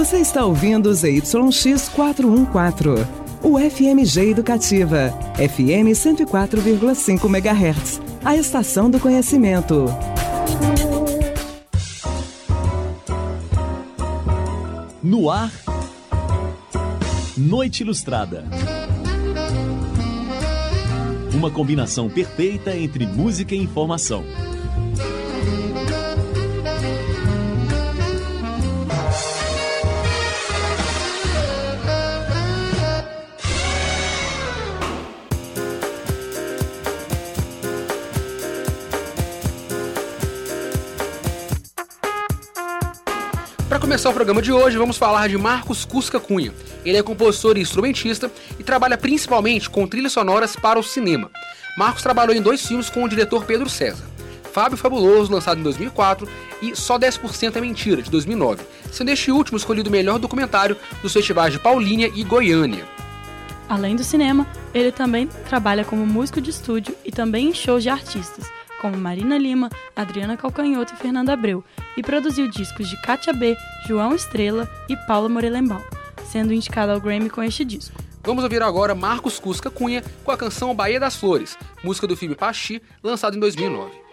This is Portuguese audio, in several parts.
Você está ouvindo ZYX 414, o FMG Educativa, FM 104,5 MHz, a estação do conhecimento. No ar, Noite Ilustrada. Uma combinação perfeita entre música e informação. Começar o programa de hoje, vamos falar de Marcos Cusca Cunha. Ele é compositor e instrumentista e trabalha principalmente com trilhas sonoras para o cinema. Marcos trabalhou em dois filmes com o diretor Pedro César. Fábio Fabuloso, lançado em 2004, e Só 10% é Mentira, de 2009, sendo este último escolhido o melhor documentário dos festivais de Paulínia e Goiânia. Além do cinema, ele também trabalha como músico de estúdio e também em shows de artistas, como Marina Lima, Adriana Calcanhoto e Fernanda Abreu, e produziu discos de Kátia B, João Estrela e Paula Morelenbaum, sendo indicado ao Grammy com este disco. Vamos ouvir agora Marcos Cusca Cunha com a canção Bahia das Flores, música do filme Pachi, lançado em 2009.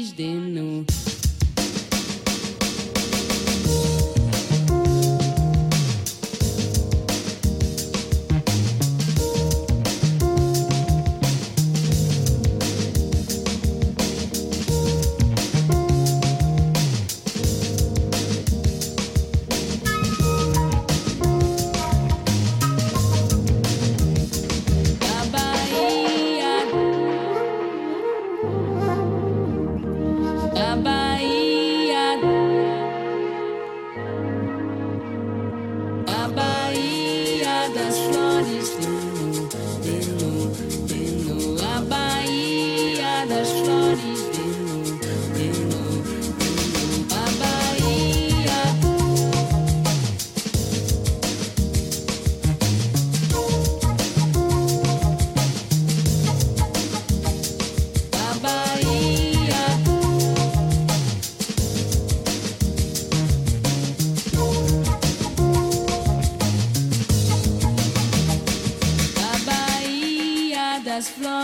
De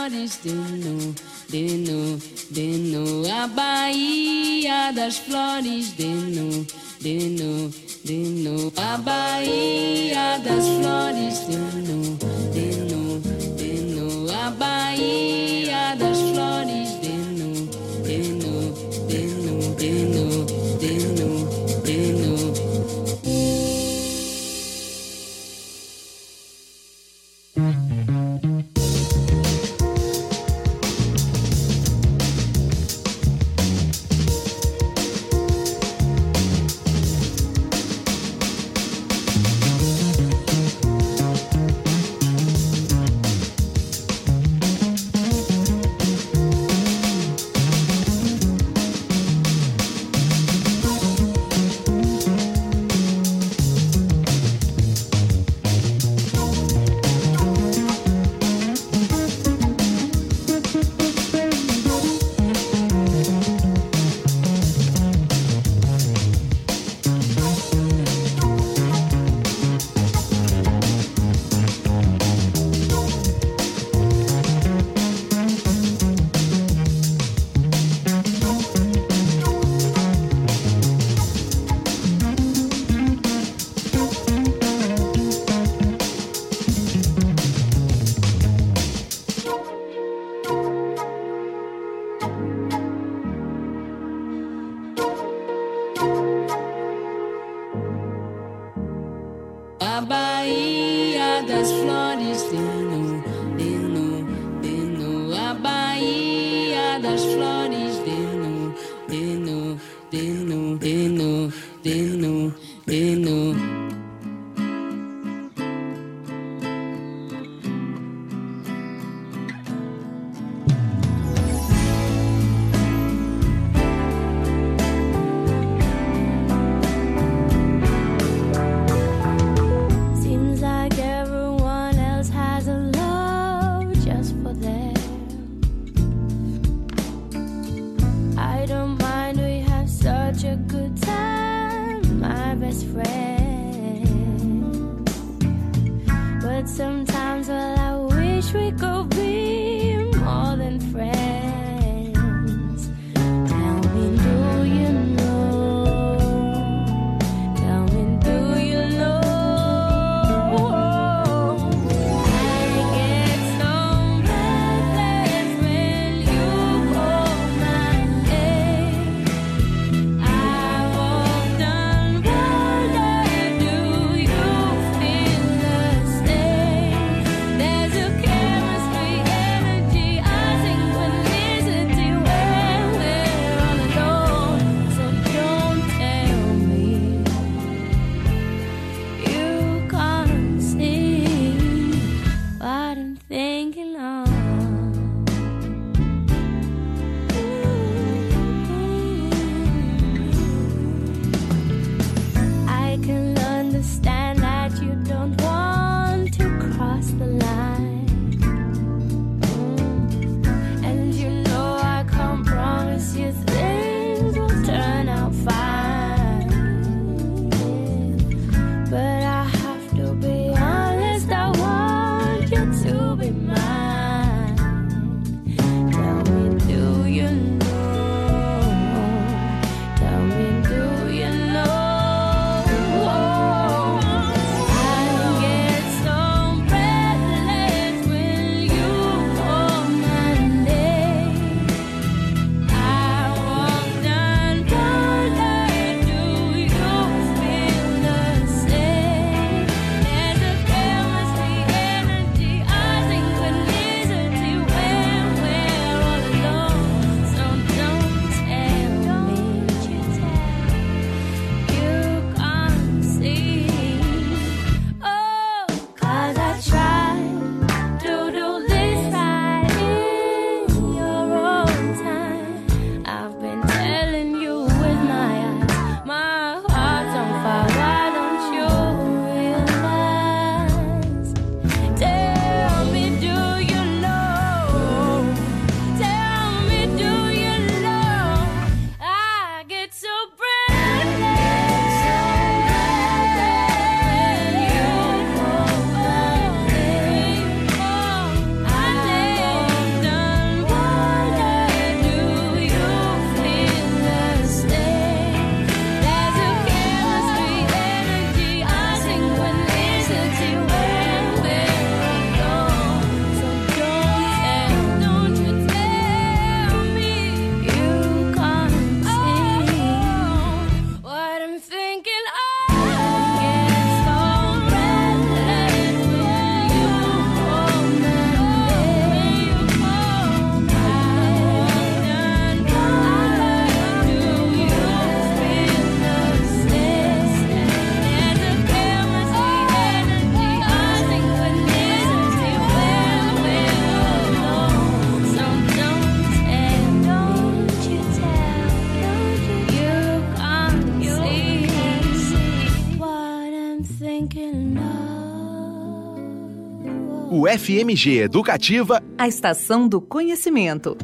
Flores de nu, de nu, de nu. A Bahia das Flores de nu, de nu, de nu. A Bahia das Flores de nu, de nu, de nu. A Bahia das Flores FMG Educativa, a estação do conhecimento.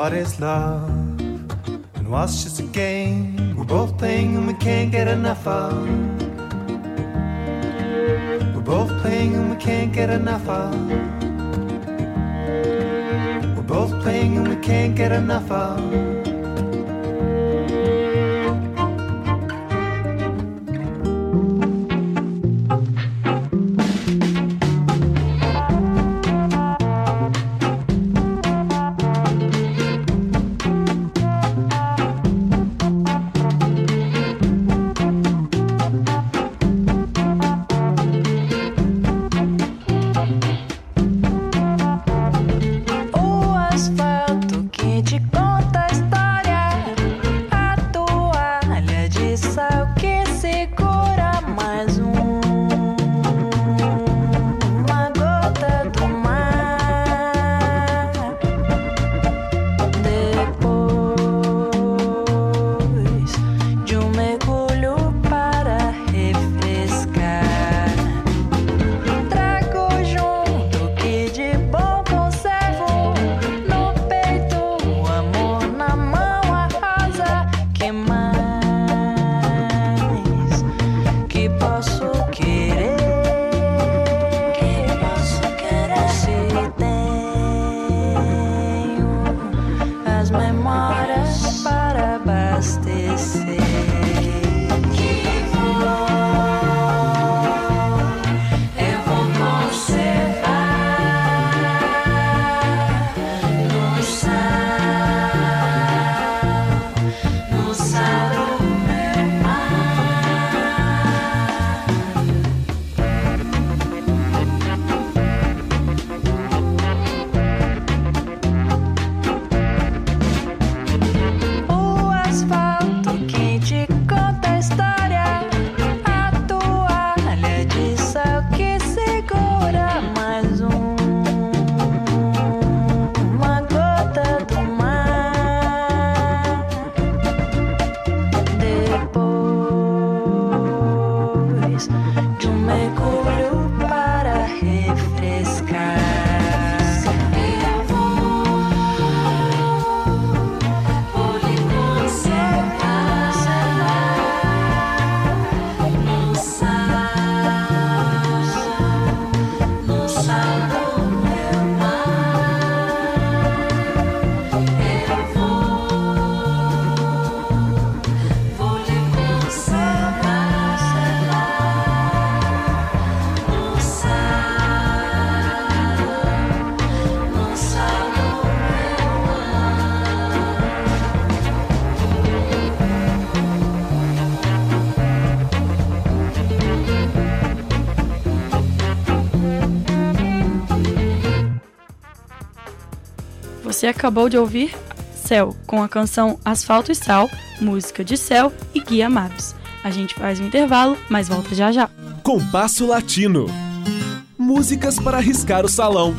Love and what's just a game we're both playing and we can't get enough of. We're both playing and we can't get enough of. We're both playing and we can't get enough of. Você acabou de ouvir Céu, com a canção Asfalto e Sal, música de Céu e Guia Maps. A gente faz um intervalo, mas volta já já. Compasso Latino. Músicas para riscar o salão.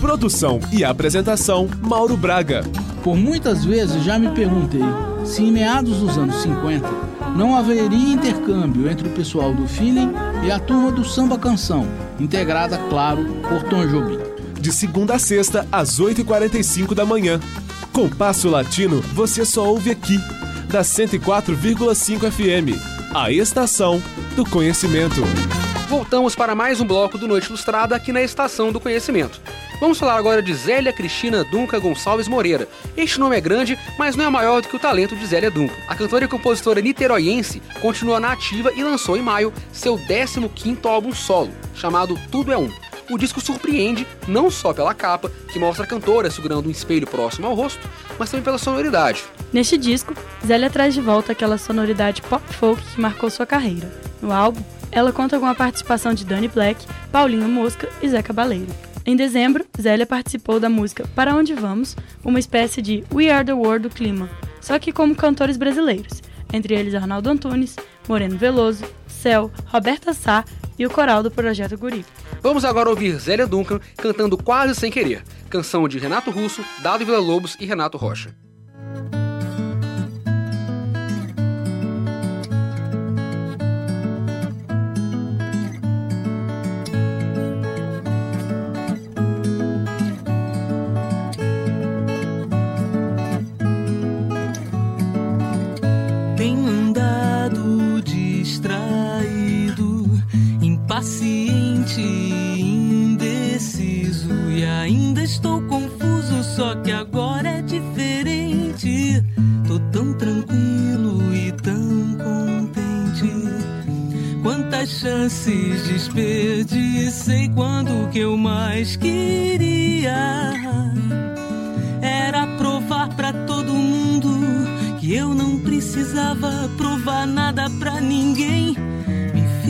Produção e apresentação Mauro Braga. Por muitas vezes já me perguntei se em meados dos anos 50 não haveria intercâmbio entre o pessoal do feeling e a turma do samba canção, integrada, claro, por Tom Jobim. De segunda a sexta, às 8h45 da manhã. Compasso Latino você só ouve aqui, da 104,5 FM, a estação do conhecimento. Voltamos para mais um bloco do Noite Ilustrada aqui na Estação do Conhecimento. Vamos falar agora de Zélia Cristina Dunca Gonçalves Moreira. Este nome é grande, mas não é maior do que o talento de Zélia Dunca. A cantora e compositora niteroiense continua na ativa e lançou em maio seu 15º álbum solo, chamado Tudo é Um. O disco surpreende não só pela capa, que mostra a cantora segurando um espelho próximo ao rosto, mas também pela sonoridade. Neste disco, Zélia traz de volta aquela sonoridade pop folk que marcou sua carreira. No álbum, ela conta com a participação de Danny Black, Paulinho Mosca e Zé Cabaleiro. Em dezembro, Zélia participou da música Para Onde Vamos, uma espécie de We Are the World do clima, só que como cantores brasileiros, entre eles Arnaldo Antunes, Moreno Veloso, Céu, Roberta Sá e o coral do Projeto Guri. Vamos agora ouvir Zélia Duncan cantando Quase Sem Querer, canção de Renato Russo, Dado Vila Lobos e Renato Rocha. Impaciente, indeciso e ainda estou confuso, só que agora é diferente. Tô tão tranquilo e tão contente. Quantas chances desperdicei quando que eu mais queria era provar pra todo mundo que eu não precisava provar nada pra ninguém.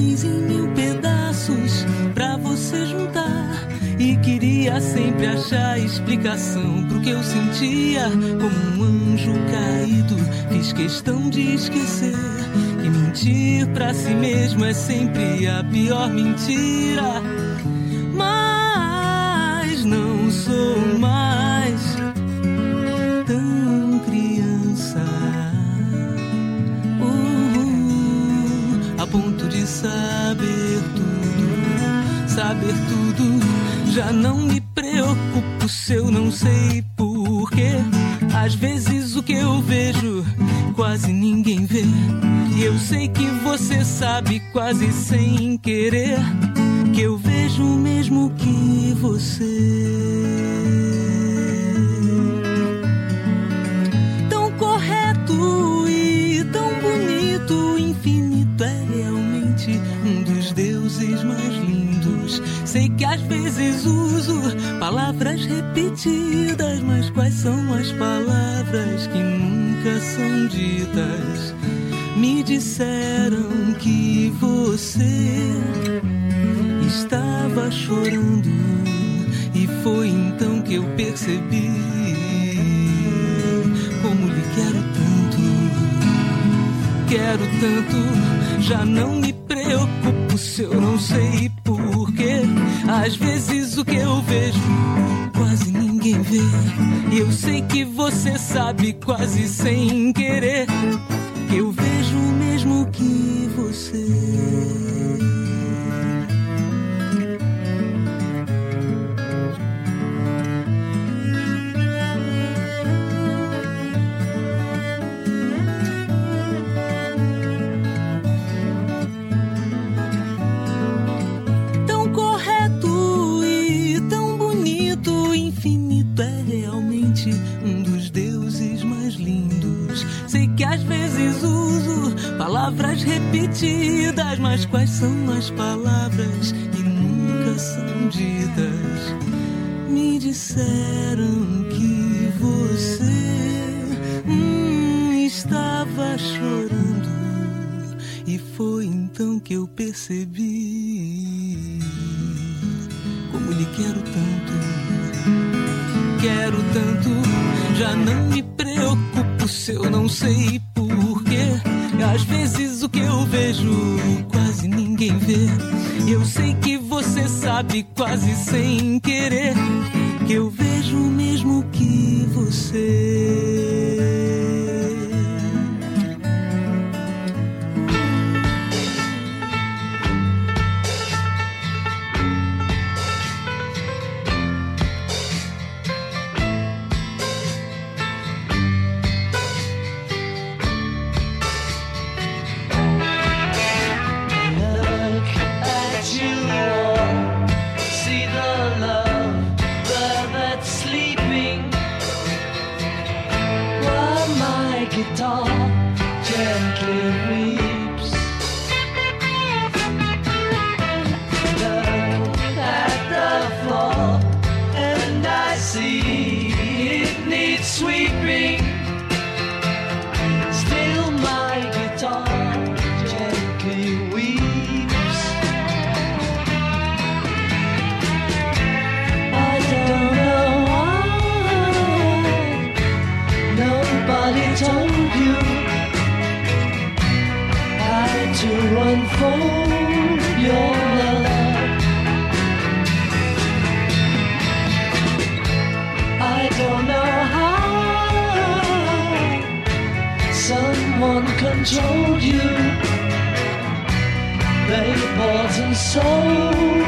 Me fiz em mil pedaços pra você juntar. E queria sempre achar explicação pro que eu sentia como um anjo caído. Fiz questão de esquecer que mentir pra si mesmo é sempre a pior mentira. Mas não sou mais saber tudo, saber tudo. Já não me preocupo se eu não sei porquê. Às vezes o que eu vejo quase ninguém vê. E eu sei que você sabe quase sem querer que eu vejo o mesmo que você. Sei que às vezes uso palavras repetidas, mas quais são as palavras que nunca são ditas? Me disseram que você estava chorando e foi então que eu percebi como lhe quero tanto, quero tanto, já não me preocupo se eu não sei porquê. Às vezes o que eu vejo quase ninguém vê, e eu sei que você sabe quase sem querer que eu vejo o mesmo que você. Palavras repetidas, mas quais são as palavras que nunca são ditas? Me disseram que você hum, estava chorando, e foi então que eu percebi como lhe quero tanto. Quero tanto, já não me preocupo se eu não sei porquê às vezes o que eu vejo quase ninguém vê. Eu sei que você sabe quase sem querer que eu vejo o mesmo que você. told you that it wasn't.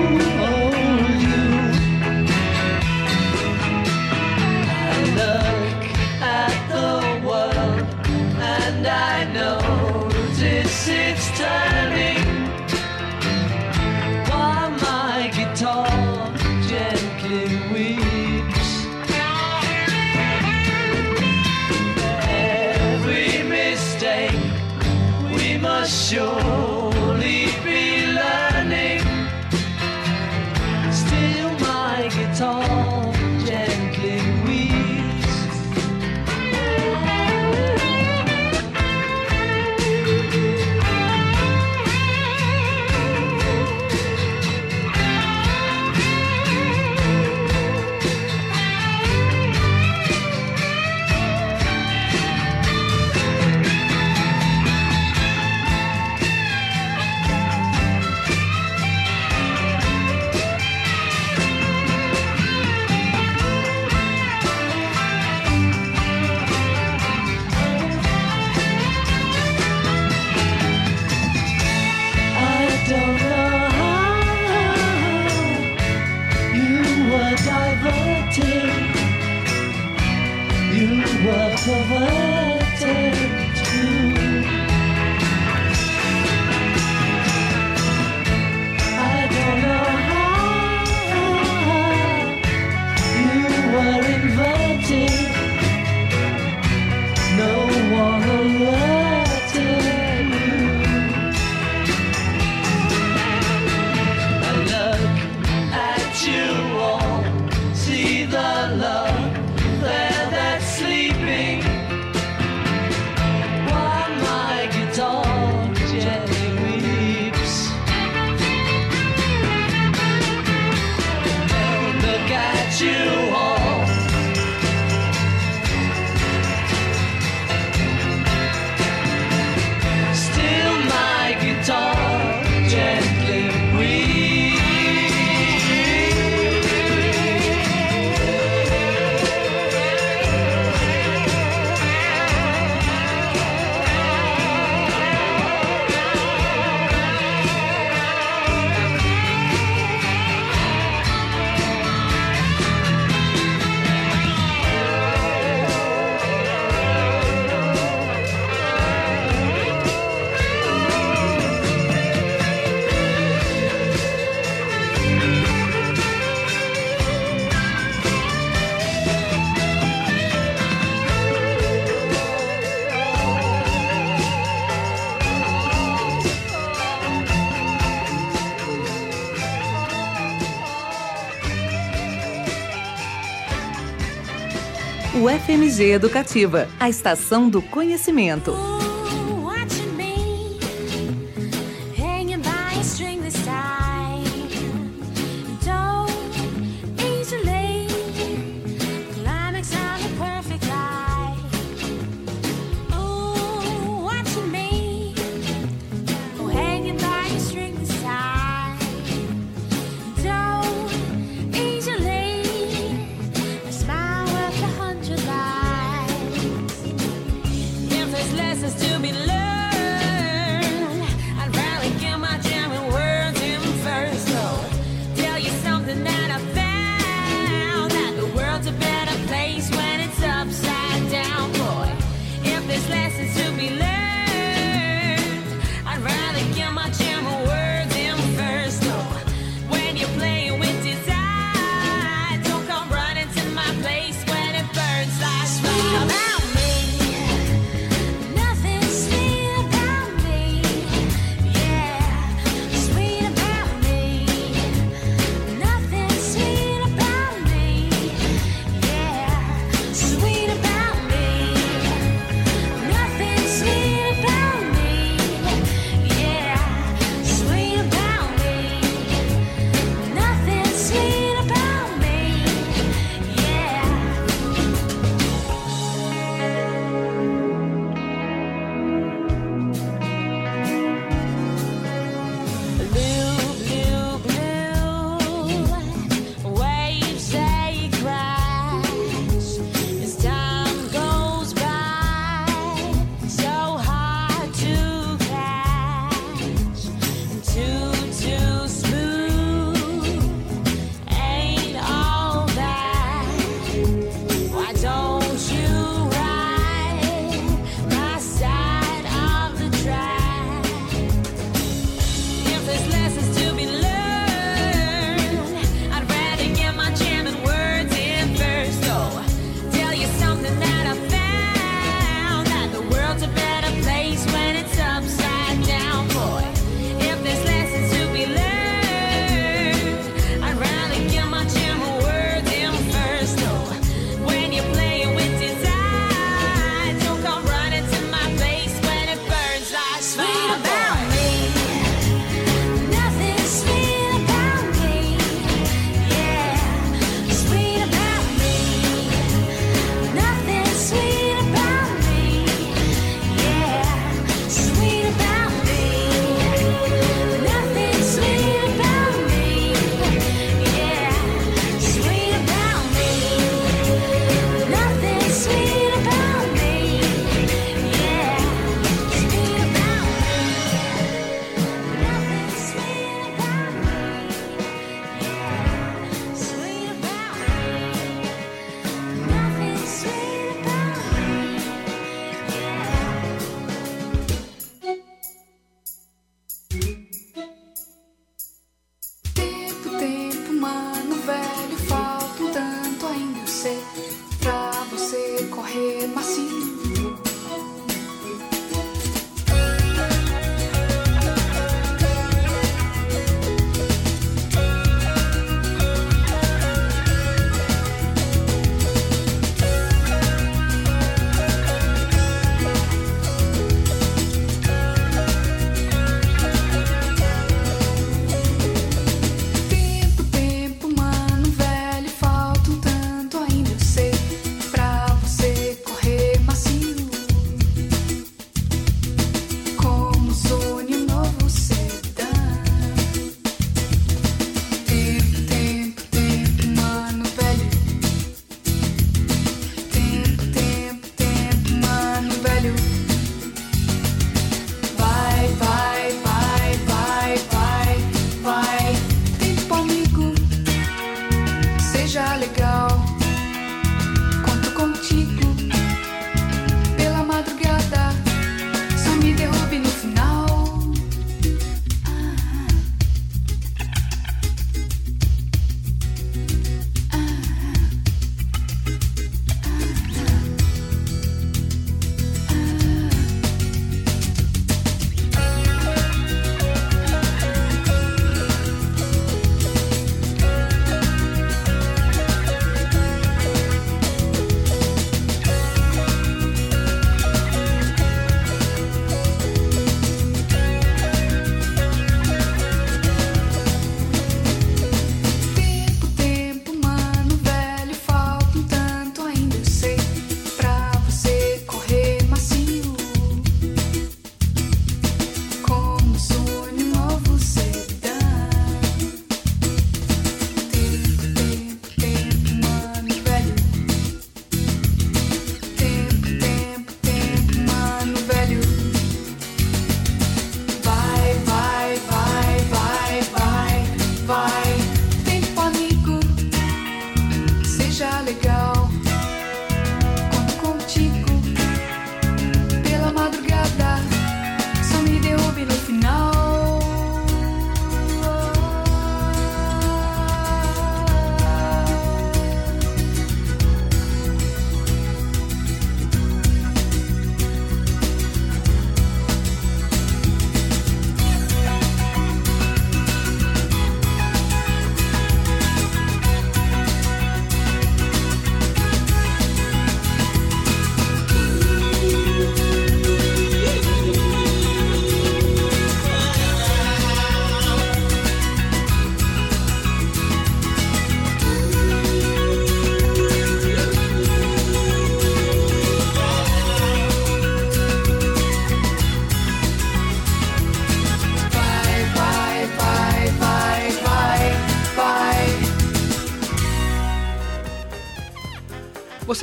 FMG Educativa, a estação do conhecimento.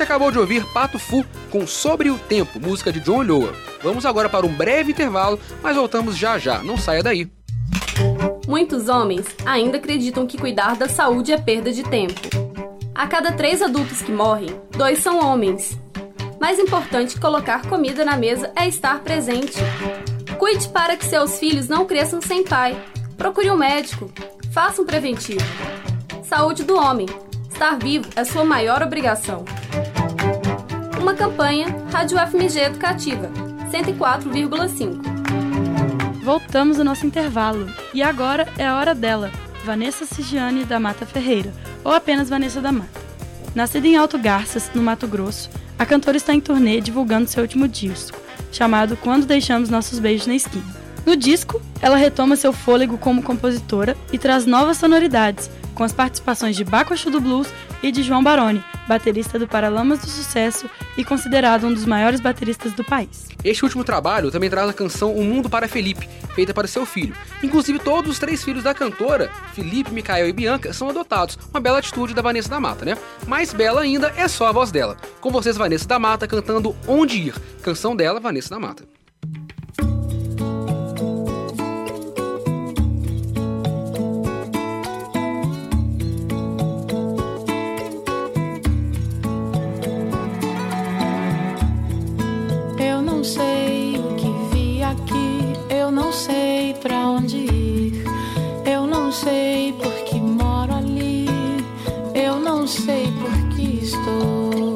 Acabou de ouvir Pato Fu com Sobre o Tempo, música de John Loa. Vamos agora para um breve intervalo, mas voltamos já já. Não saia daí. Muitos homens ainda acreditam que cuidar da saúde é perda de tempo. A cada três adultos que morrem, dois são homens. Mais importante que colocar comida na mesa é estar presente. Cuide para que seus filhos não cresçam sem pai. Procure um médico. Faça um preventivo. Saúde do homem. Estar vivo é sua maior obrigação. Uma campanha Rádio FMG Educativa 104,5. Voltamos ao nosso intervalo. E agora é a hora dela, Vanessa Sigiane da Mata Ferreira, ou apenas Vanessa da Mata. Nascida em Alto Garças, no Mato Grosso, a cantora está em turnê divulgando seu último disco, chamado Quando Deixamos Nossos Beijos na Esquina. No disco, ela retoma seu fôlego como compositora e traz novas sonoridades, com as participações de Baco do Blues e de João Baroni, baterista do Paralamas do Sucesso e considerado um dos maiores bateristas do país. Este último trabalho também traz a canção O Mundo para Felipe, feita para seu filho. Inclusive, todos os três filhos da cantora, Felipe, Micael e Bianca, são adotados. Uma bela atitude da Vanessa da Mata, né? Mais bela ainda é só a voz dela. Com vocês, Vanessa da Mata cantando Onde Ir, canção dela, Vanessa da Mata. sei o que vi aqui, eu não sei para onde ir, eu não sei por que moro ali, eu não sei por que estou.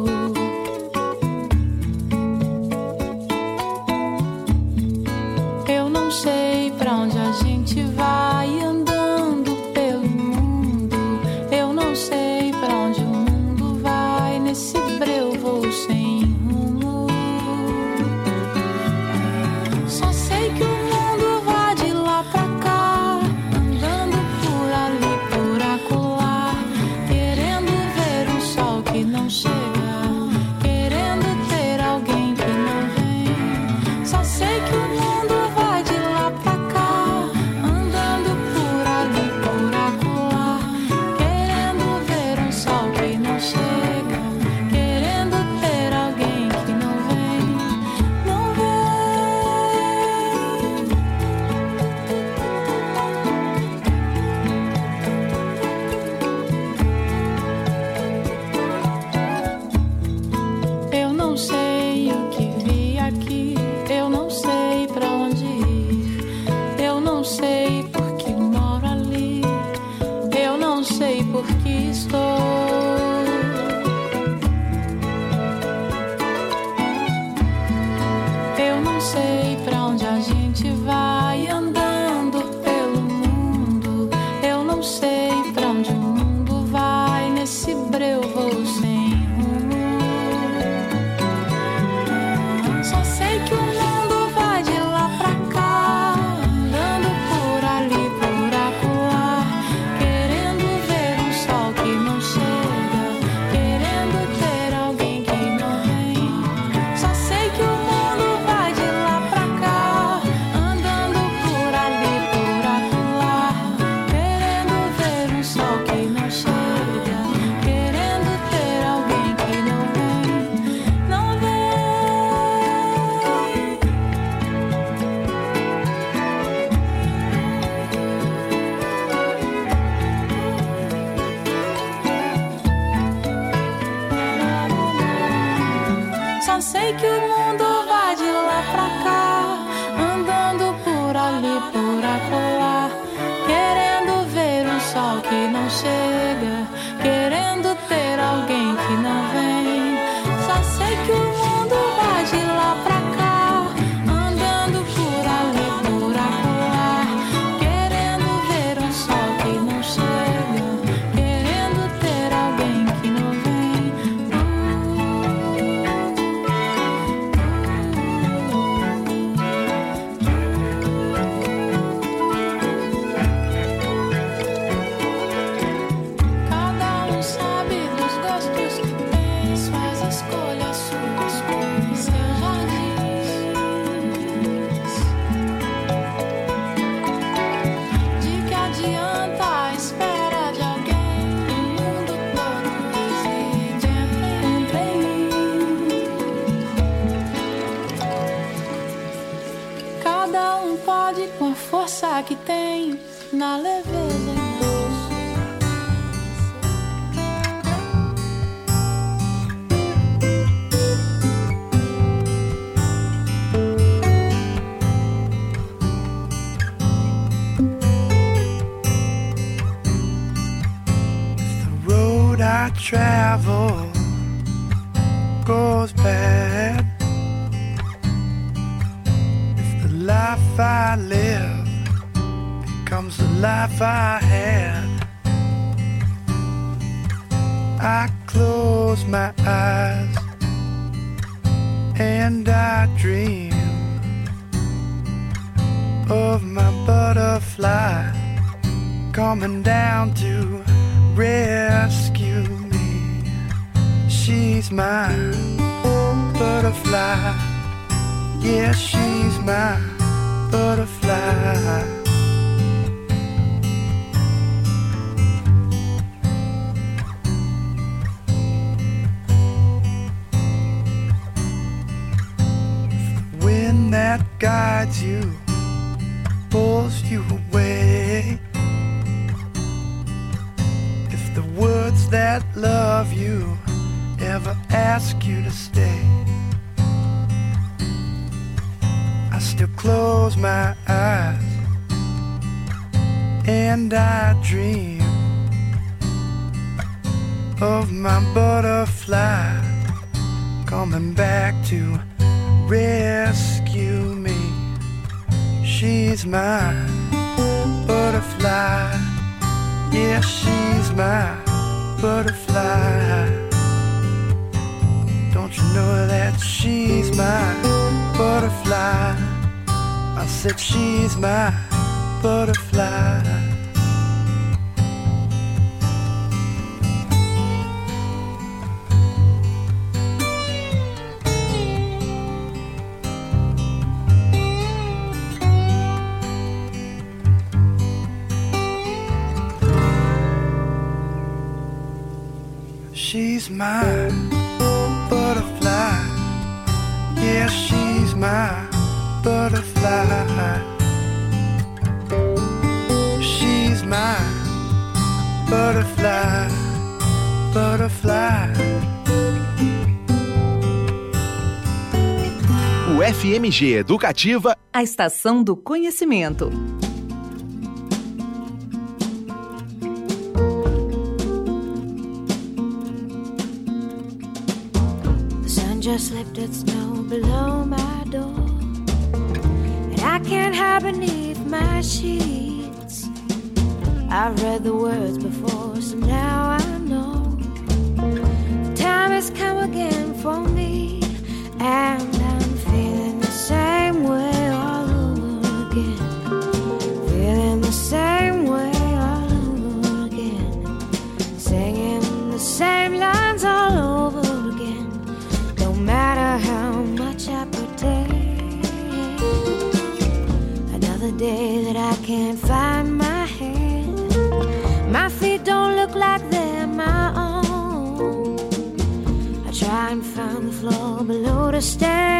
Só sei MG Educativa, a Estação do Conhecimento. I've read the words before, so now I know. The time has come again for me. And understand.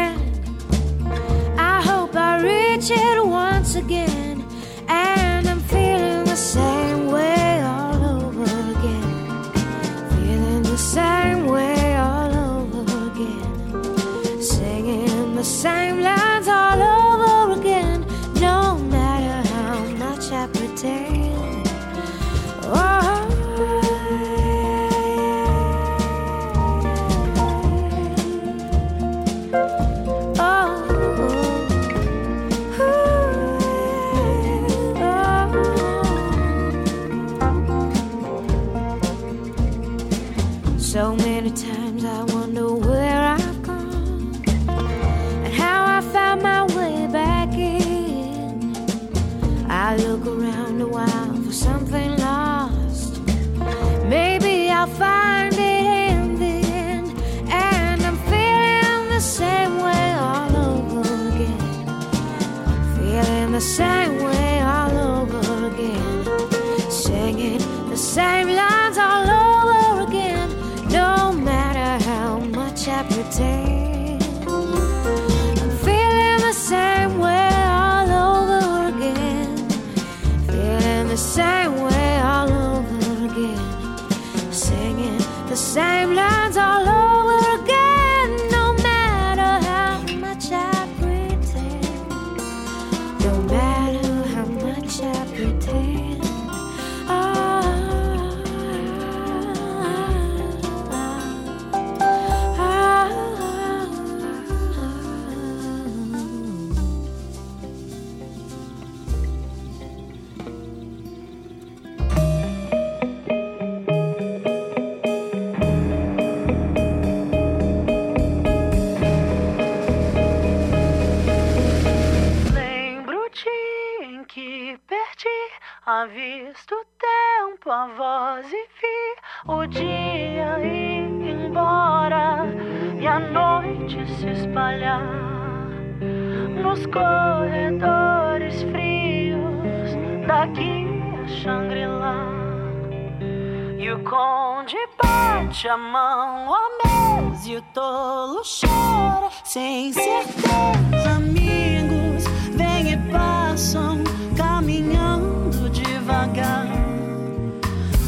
chamam homens e o tolo chora sem certeza. Amigos vêm e passam caminhando devagar.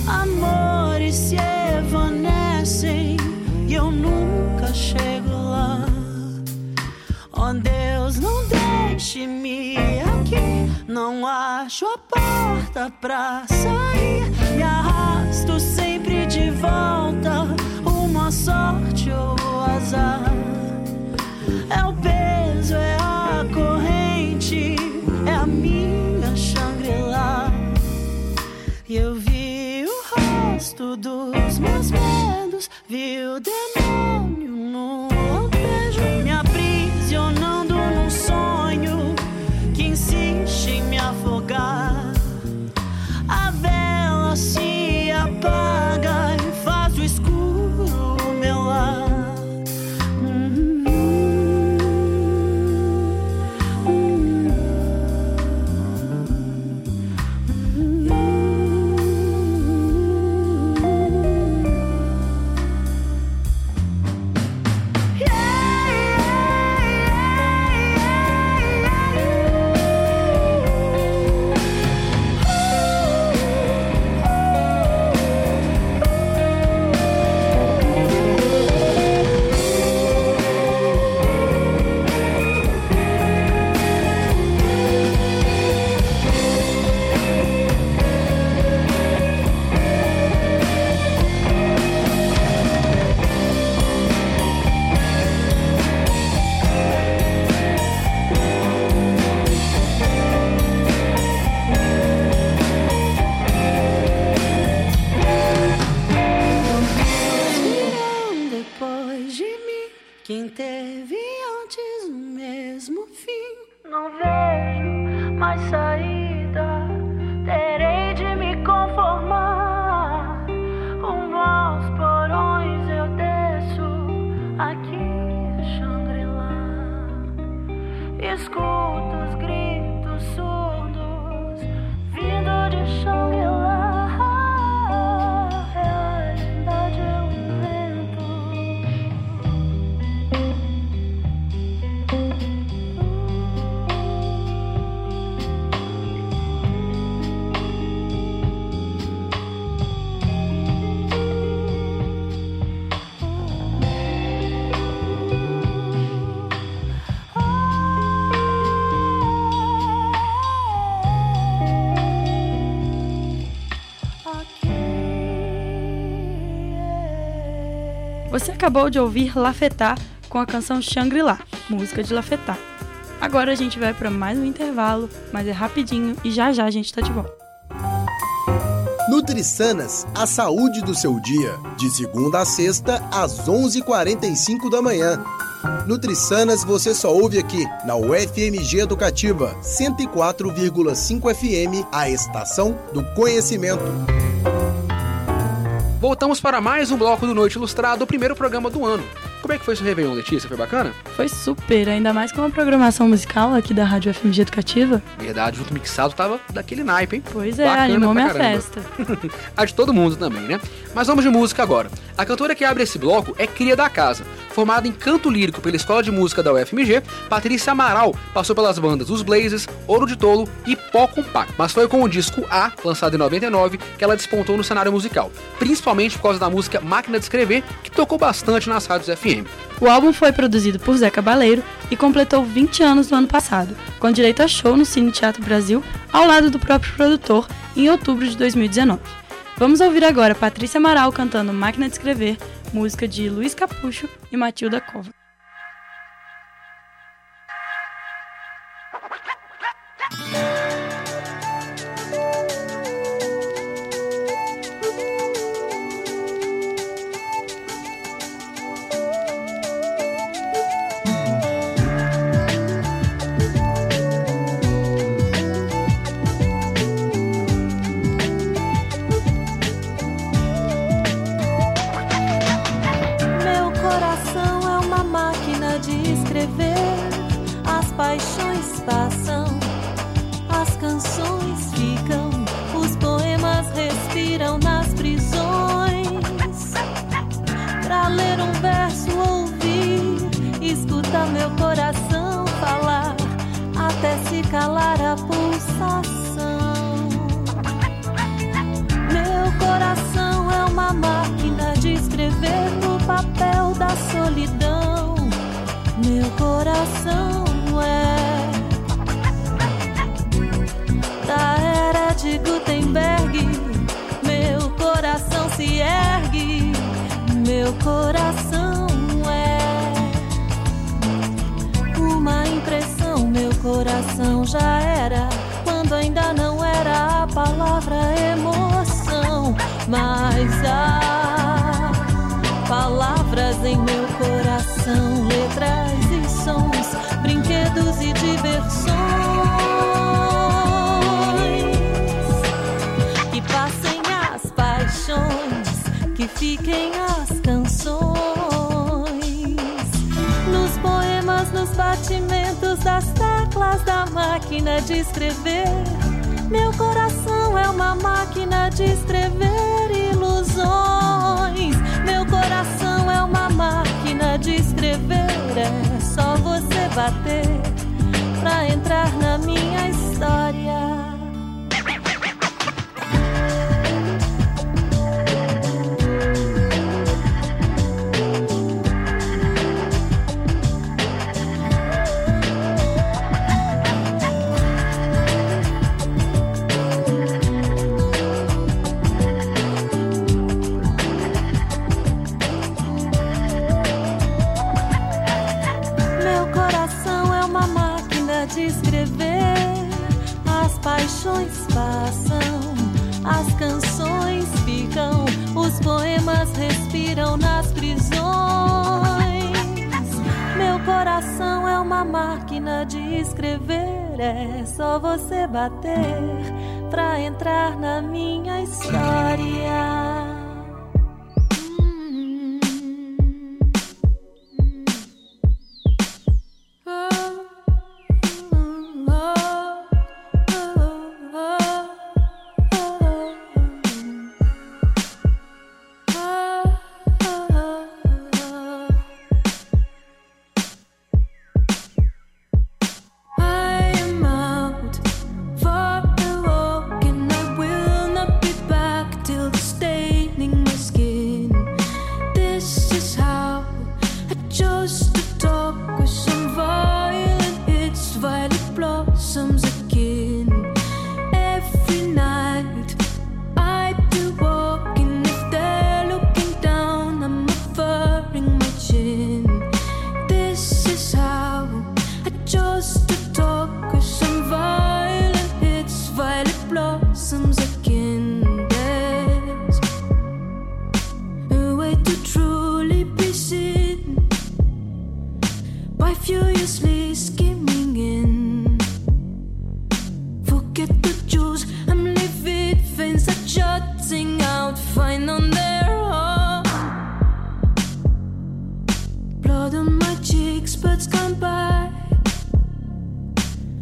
Amores se evanescem e eu nunca chego lá. Oh Deus, não deixe-me aqui. Não acho a porta pra sair. Me arrasto Cristo sempre de volta. Uma sorte ou azar. É o peso, é a corrente, é a minha Shangri-La. E eu vi o rosto dos meus medos, vi o acabou de ouvir Lafetá com a canção Shangri-La, música de Lafetá. Agora a gente vai para mais um intervalo, mas é rapidinho e já já a gente tá de volta. Nutrisanas, a saúde do seu dia. De segunda a sexta, às 11h45 da manhã. Nutrisanas você só ouve aqui, na UFMG Educativa, 104,5 FM, a estação do conhecimento. Voltamos para mais um bloco do Noite Ilustrado, o primeiro programa do ano. Como é que foi seu Réveillon, Letícia? Foi bacana? Foi super, ainda mais com a programação musical aqui da Rádio FMG Educativa. Verdade, junto mixado tava daquele naipe, hein? Pois é, animou minha festa. a de todo mundo também, né? Mas vamos de música agora. A cantora que abre esse bloco é Cria da Casa. Formada em canto lírico pela Escola de Música da UFMG, Patrícia Amaral passou pelas bandas Os Blazers, Ouro de Tolo e Pó Compacto. Mas foi com o disco A, lançado em 99, que ela despontou no cenário musical. Principalmente por causa da música Máquina de Escrever, que tocou bastante nas rádios FM. O álbum foi produzido por Zé Cabaleiro e completou 20 anos no ano passado, com direito a show no Cine Teatro Brasil, ao lado do próprio produtor, em outubro de 2019. Vamos ouvir agora Patrícia Amaral cantando Máquina de Escrever, música de Luiz Capucho e Matilda Cova. Bate weeks, birds come by.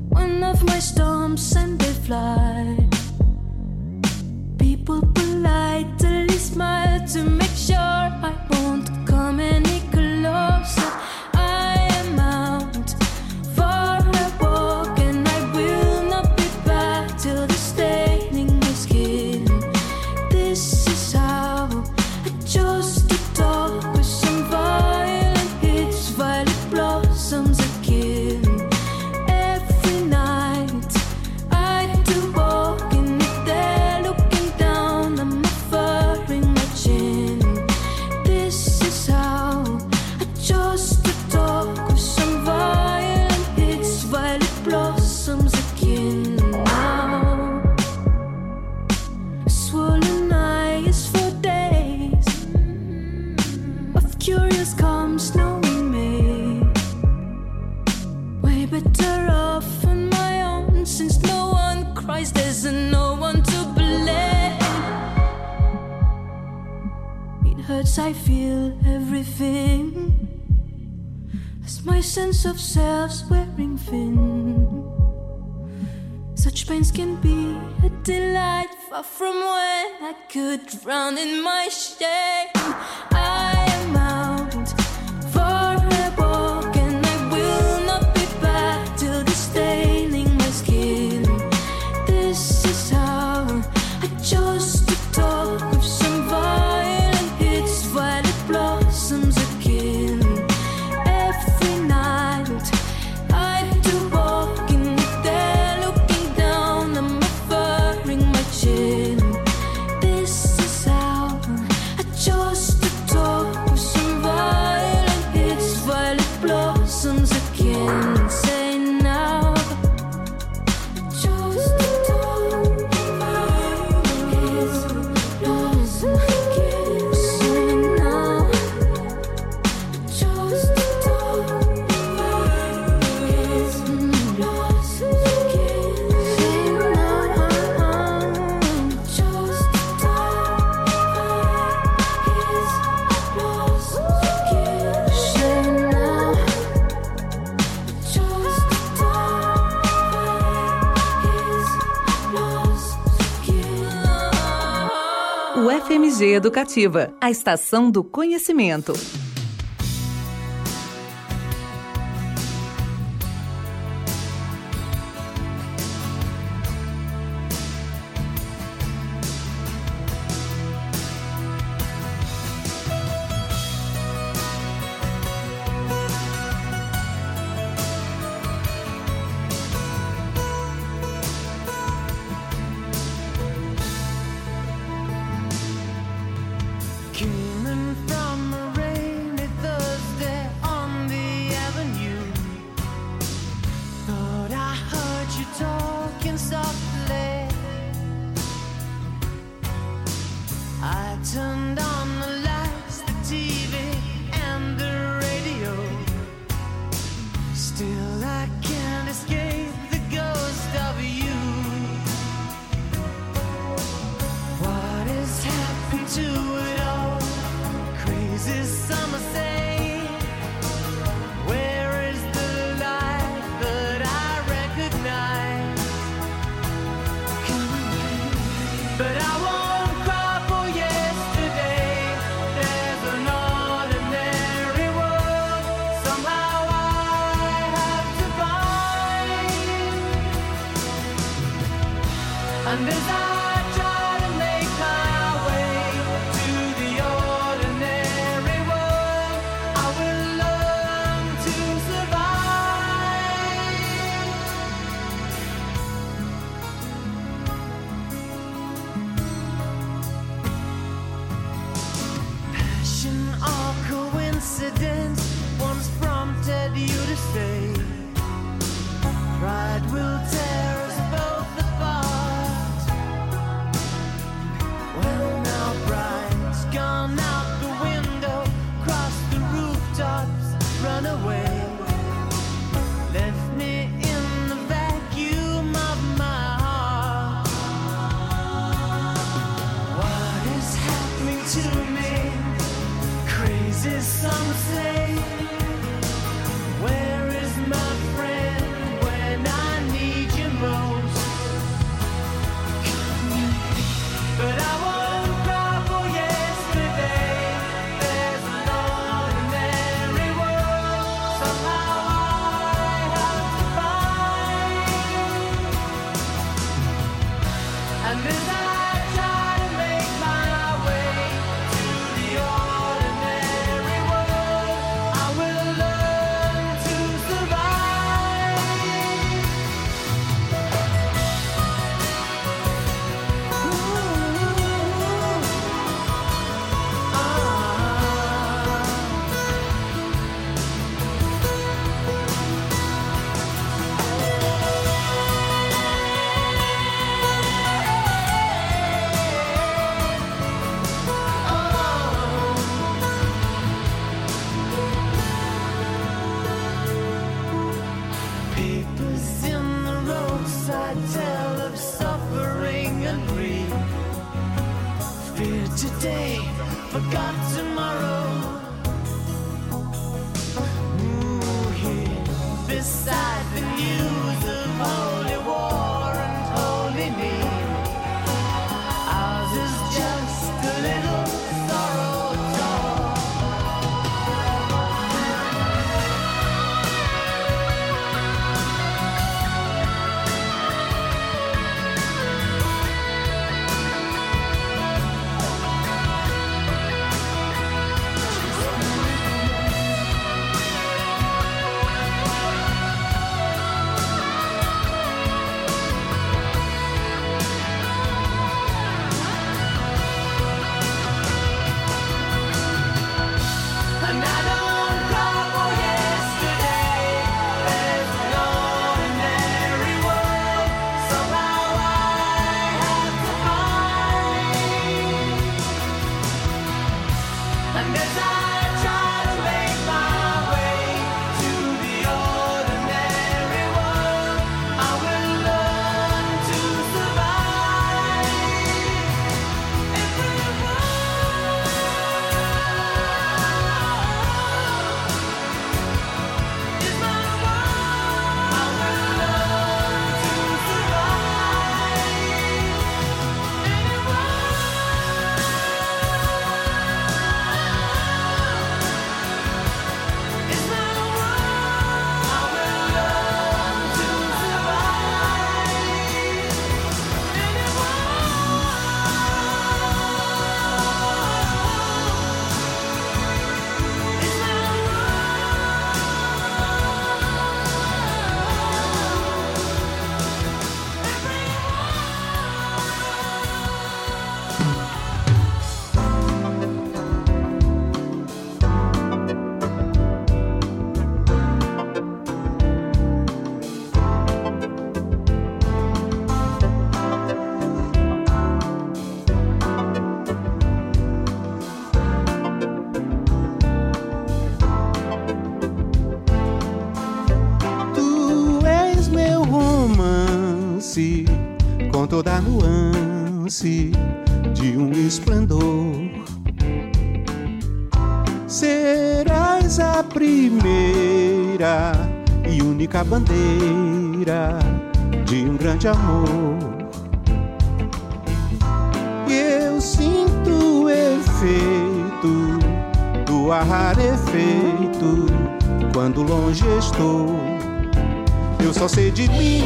One of my storms and they fly. People politely smile to make sure. everything as my sense of self's wearing thin. Such pains can be a delight, far from where I could drown in my shame. Educativa, a estação do conhecimento. Esplendor. Serás a primeira e única bandeira de um grande amor. E eu sinto o efeito do ar rarefeito quando longe estou. Eu só sei de mim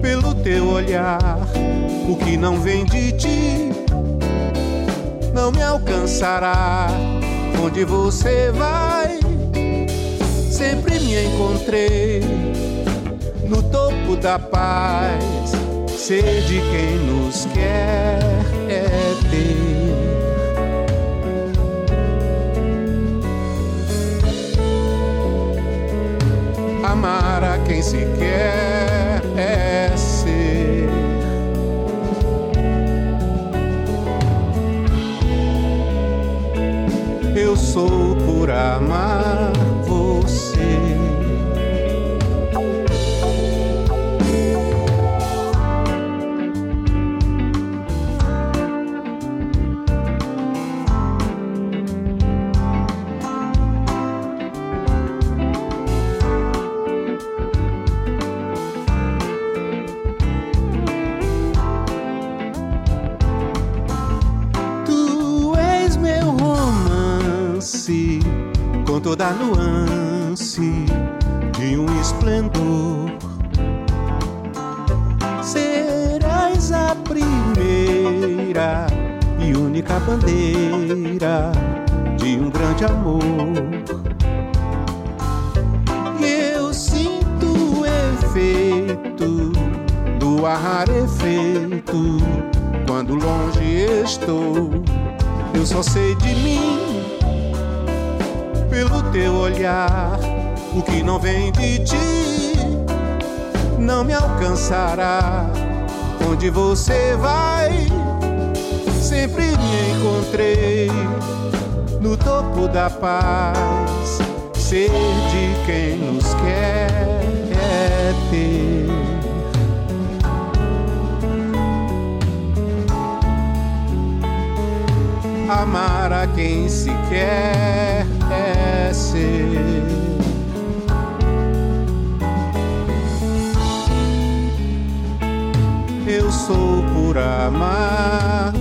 pelo teu olhar. O que não vem de ti não me alcançará. Onde você vai? Sempre me encontrei no topo da paz. Ser de quem nos quer é ter. Amar a quem se quer começou por amar. Toda nuance de um esplendor. Serás a primeira e única bandeira de um grande amor. Eu sinto o efeito do ar rarefeito quando longe estou. Eu só sei de mim teu olhar. O que não vem de ti não me alcançará. Onde você vai? Sempre me encontrei no topo da paz. Ser de quem nos quer é ter. Amar a quem se quer Eu sou por amar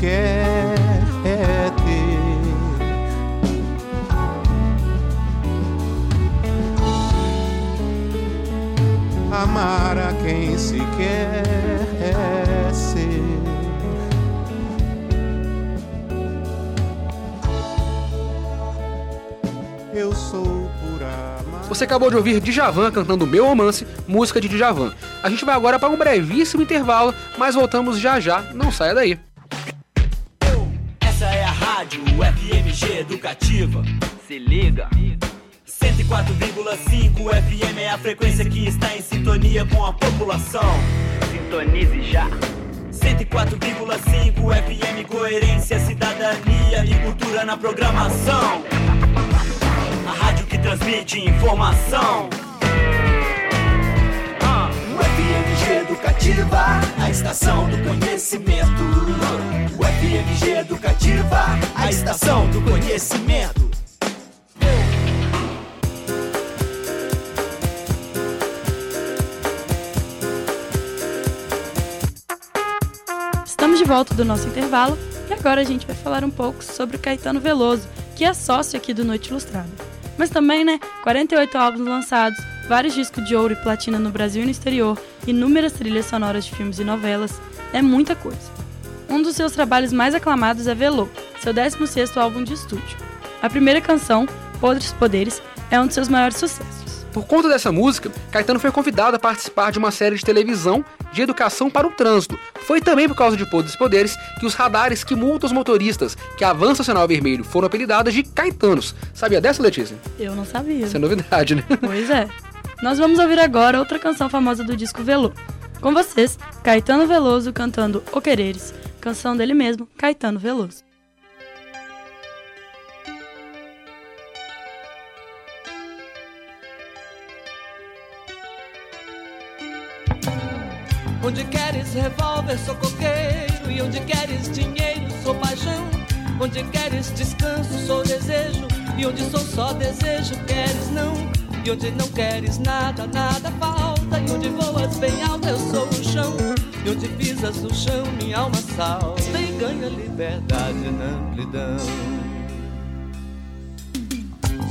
quer é ter. Amar a quem se quer é ser. Eu sou por amar. Você acabou de ouvir Djavan cantando Meu Romance, música de Djavan. A gente vai agora para um brevíssimo intervalo, mas voltamos já já, não saia daí. Rádio FMG Educativa. Se liga. 104,5 FM é a frequência que está em sintonia com a população. Sintonize já. 104,5 FM Coerência, cidadania e cultura na programação. A rádio que transmite informação. FMG Educativa, a estação do conhecimento. O FMG Educativa, a estação do conhecimento. Estamos de volta do nosso intervalo e agora a gente vai falar um pouco sobre o Caetano Veloso, que é sócio aqui do Noite Ilustrada. Mas também, né, 48 álbuns lançados, vários discos de ouro e platina no Brasil e no exterior, inúmeras trilhas sonoras de filmes e novelas, é muita coisa. Um dos seus trabalhos mais aclamados é Velô, seu 16º álbum de estúdio. A primeira canção, Podres Poderes, é um de seus maiores sucessos. Por conta dessa música, Caetano foi convidado a participar de uma série de televisão de educação para o trânsito. Foi também por causa de Poderes Poderes que os radares que multam os motoristas que avançam o sinal vermelho foram apelidados de Caetanos. Sabia dessa, Letícia? Eu não sabia. Isso é novidade, né? Pois é. Nós vamos ouvir agora outra canção famosa do disco Velô. Com vocês, Caetano Veloso cantando O Quereres, canção dele mesmo, Caetano Veloso. Onde queres revólver, sou coqueiro. E onde queres dinheiro, sou paixão. Onde queres descanso, sou desejo. E onde sou só desejo, queres não. E onde não queres nada, nada falta. E onde voas bem alto, eu sou o chão. E onde pisas o chão, minha alma salta. E ganha liberdade na amplidão.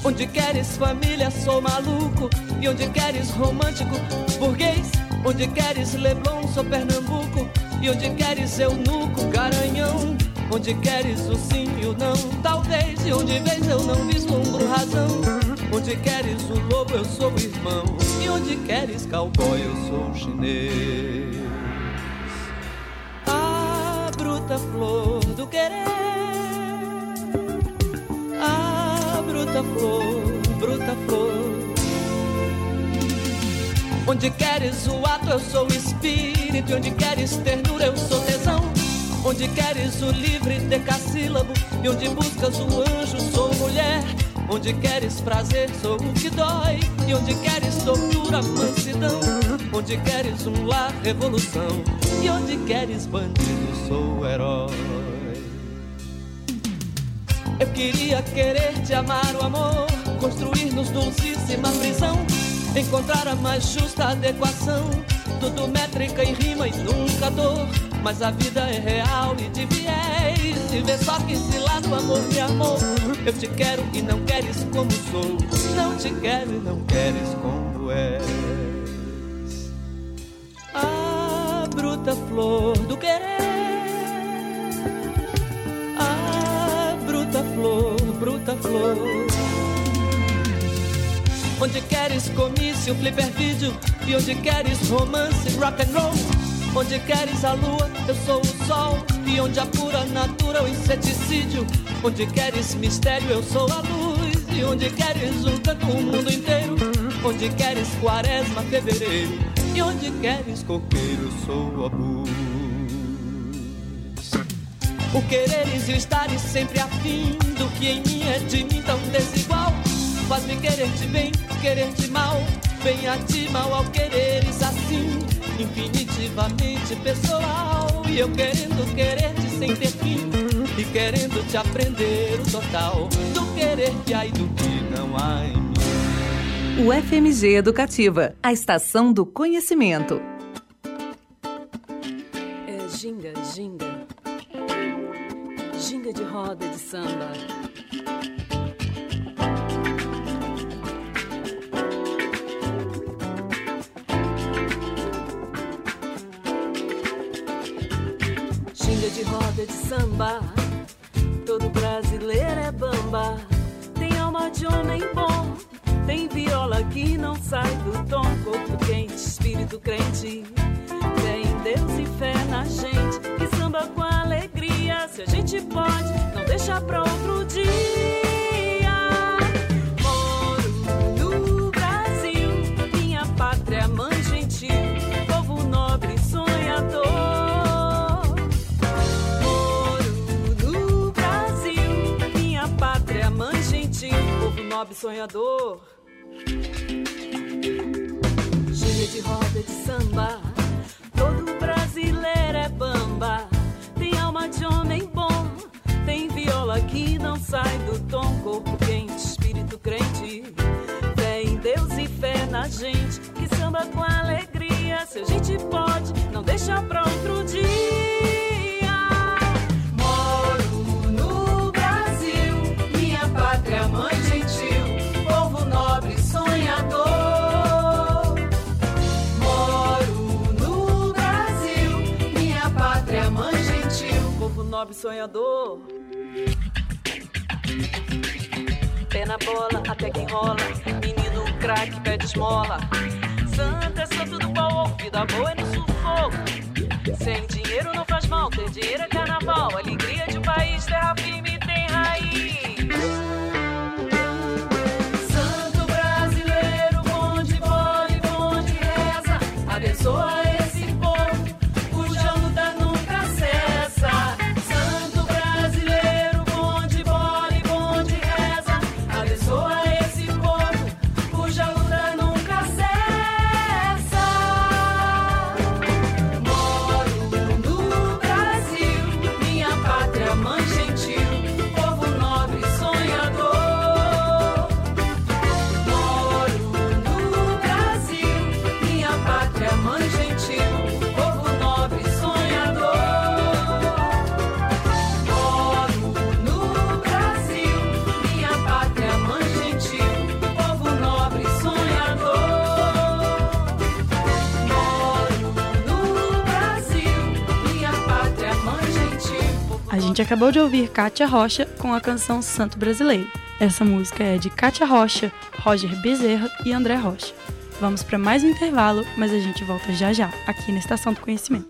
Onde queres família, sou maluco. E onde queres romântico, burguês. Onde queres Leblon, sou Pernambuco. E onde queres eunuco, garanhão. Onde queres o sim e o não, talvez. E onde vês eu não vislumbro razão. Onde queres o lobo, eu sou o irmão. E onde queres cowboy, eu sou o chinês. A bruta flor do querer. A bruta flor, bruta flor. Onde queres o ato, eu sou o espírito. Onde queres ternura, eu sou tesão. Onde queres o livre decassílabo. E onde buscas o anjo, sou mulher. Onde queres prazer, sou o que dói. E onde queres tortura, mansidão. Onde queres um lar, revolução. E onde queres bandido, sou o herói. Eu queria querer te amar o amor, construir-nos dulcíssima prisão, encontrar a mais justa adequação, tudo métrica e rima e nunca dor. Mas a vida é real e de viés, e vê só que se lá do amor me amou. Eu te quero e não queres como sou, não te quero e não queres como és. A bruta flor do querer. Bruta flor, bruta flor. Onde queres comício, flipper vídeo? E onde queres romance, rock and roll? Onde queres a lua, eu sou o sol. E onde a pura natura, o inseticídio? Onde queres mistério, eu sou a luz. E onde queres um canto, o mundo inteiro? Onde queres quaresma, fevereiro? E onde queres coqueiro, eu sou a luz o quereres e o estares sempre afim do que em mim é de mim tão desigual. Faz-me querer-te bem, querer-te mal, bem a ti, mal ao quereres assim, infinitivamente pessoal. E eu querendo querer-te sem ter fim, e querendo te aprender o total do querer que há e do que não há em mim. O FMG Educativa, a estação do conhecimento. Roda de samba. Ginga de roda de samba. Todo brasileiro é bamba. Tem alma de homem bom. Tem viola que não sai do tom. Corpo quente, espírito crente. Deus e fé na gente. Que samba com alegria. Se a gente pode, não deixa pra outro dia. Nobre, sonhador. Ginga de roda de samba. Bamba. Tem alma de homem bom. Tem viola que não sai do tom. Corpo quente, espírito crente. Fé em Deus e fé na gente. Que samba com alegria. Se a gente pode, não deixa pra outro dia. Nobre sonhador. Pé na bola, até quem rola, menino crack, pede esmola. Santo é santo do pau, vida boa é no sufoco. Sem dinheiro não faz mal, ter dinheiro é carnaval. Alegria de um país, terra firme tem raiz. Gente acabou de ouvir Kátia Rocha com a canção Santo Brasileiro. Essa música é de Kátia Rocha, Roger Bezerra e André Rocha. Vamos para mais um intervalo, mas a gente volta já já, aqui na Estação do Conhecimento.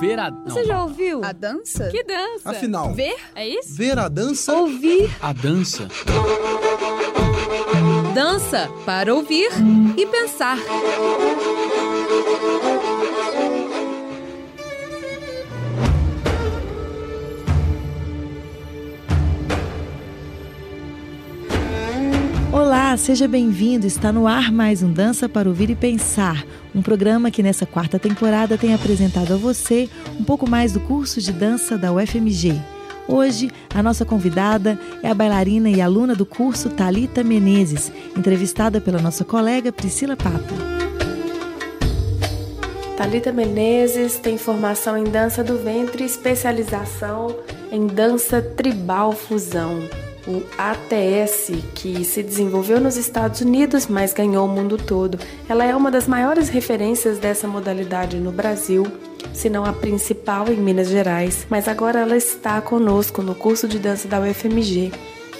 Ver a... Você já ouviu? A dança? Que dança? Afinal, Ver? É isso? Ver a dança? Ouvir. A dança. Dança para ouvir e pensar. Olá, seja bem-vindo. Está no ar mais um Dança para Ouvir e Pensar, um programa que nessa quarta temporada tem apresentado a você um pouco mais do curso de dança da UFMG. Hoje, a nossa convidada é a bailarina e aluna do curso Talita Menezes, entrevistada pela nossa colega Priscila Papa. Talita Menezes tem formação em dança do ventre e especialização em dança tribal fusão, o ATS, que se desenvolveu nos Estados Unidos, mas ganhou o mundo todo. Ela é uma das maiores referências dessa modalidade no Brasil, se não a principal em Minas Gerais, mas agora ela está conosco no curso de dança da UFMG,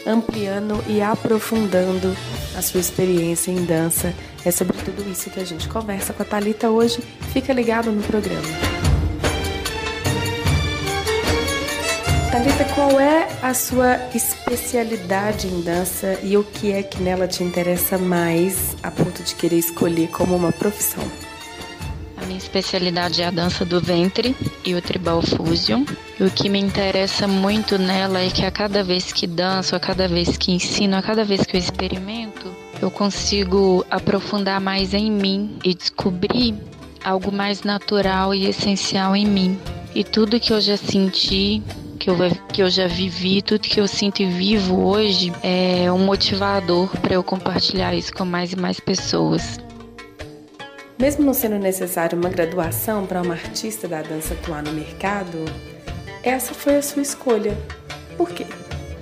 ampliando e aprofundando a sua experiência em dança. É sobre tudo isso que a gente conversa com a Talita hoje. Fica ligado no programa. Talita, qual é a sua especialidade em dança e o que é que nela te interessa mais a ponto de querer escolher como uma profissão? A minha especialidade é a dança do ventre e o tribal fusion. E o que me interessa muito nela é que a cada vez que danço, a cada vez que ensino, a cada vez que eu experimento, eu consigo aprofundar mais em mim e descobrir algo mais natural e essencial em mim. E tudo que eu já senti, que eu, que eu já vivi, tudo que eu sinto e vivo hoje é um motivador para eu compartilhar isso com mais e mais pessoas. Mesmo não sendo necessário uma graduação para uma artista da dança atuar no mercado, essa foi a sua escolha. Por quê?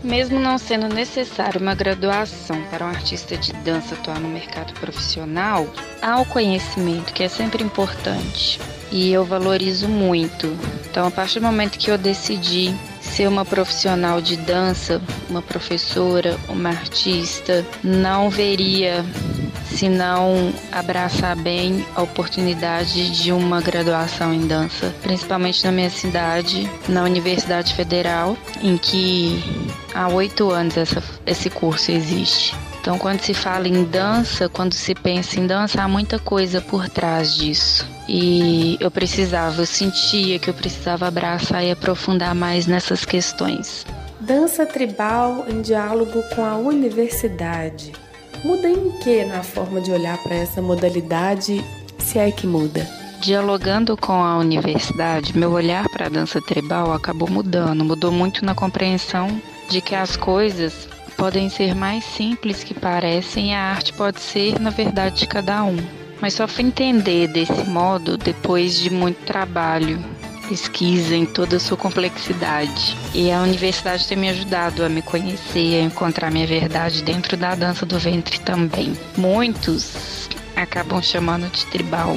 Mesmo não sendo necessário uma graduação para um artista de dança atuar no mercado profissional, há o conhecimento que é sempre importante e eu valorizo muito. Então, a partir do momento que eu decidi ser uma profissional de dança, uma professora, uma artista, não veria se não abraçar bem a oportunidade de uma graduação em dança, principalmente na minha cidade, na Universidade Federal, em que há oito anos essa, esse curso existe. Então, quando se fala em dança, quando se pensa em dança, há muita coisa por trás disso. E eu precisava, eu sentia que eu precisava abraçar e aprofundar mais nessas questões. Dança tribal em diálogo com a universidade. Muda em que na forma de olhar para essa modalidade, se é que muda? Dialogando com a universidade, meu olhar para a dança tribal acabou mudando, mudou muito na compreensão de que as coisas podem ser mais simples que parecem e a arte pode ser, na verdade, de cada um. Mas só fui entender desse modo depois de muito trabalho, pesquisa em toda a sua complexidade. E a universidade tem me ajudado a me conhecer, a encontrar minha verdade dentro da dança do ventre também. Muitos acabam chamando de tribal.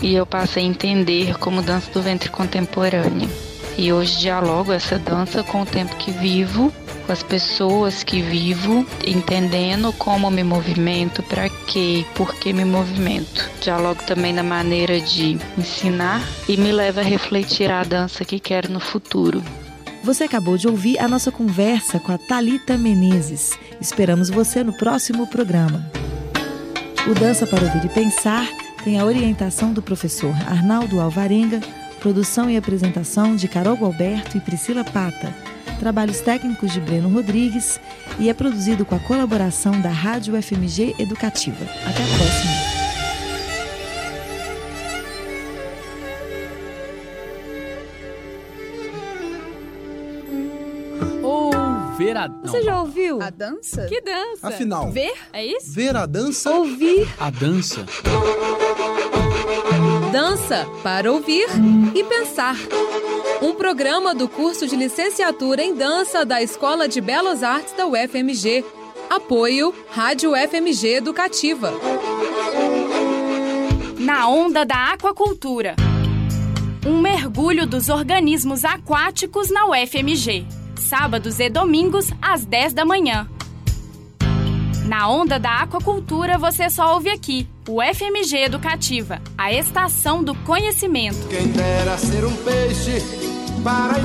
E eu passei a entender como dança do ventre contemporânea. E hoje dialogo essa dança com o tempo que vivo, com as pessoas que vivo, entendendo como me movimento, para quê, por que me movimento. Dialogo também na maneira de ensinar e me leva a refletir a dança que quero no futuro. Você acabou de ouvir a nossa conversa com a Talita Menezes. Esperamos você no próximo programa. O Dança para Ouvir e Pensar tem a orientação do professor Arnaldo Alvarenga, produção e apresentação de Carol Gualberto e Priscila Pata, trabalhos técnicos de Breno Rodrigues e é produzido com a colaboração da Rádio FMG Educativa. Até a próxima! Ver a... Você já ouviu? A dança? Que dança? Afinal. Ver? É isso? Ver a dança? Ouvir. A dança. Dança para ouvir e pensar. Um programa do curso de licenciatura em dança da Escola de Belas Artes da UFMG. Apoio Rádio FMG Educativa. Na onda da aquacultura. Um mergulho dos organismos aquáticos na UFMG. Sábados e domingos às 10 da manhã. Na onda da aquacultura você só ouve aqui, o FMG Educativa, a estação do conhecimento. Quem dera ser um peixe para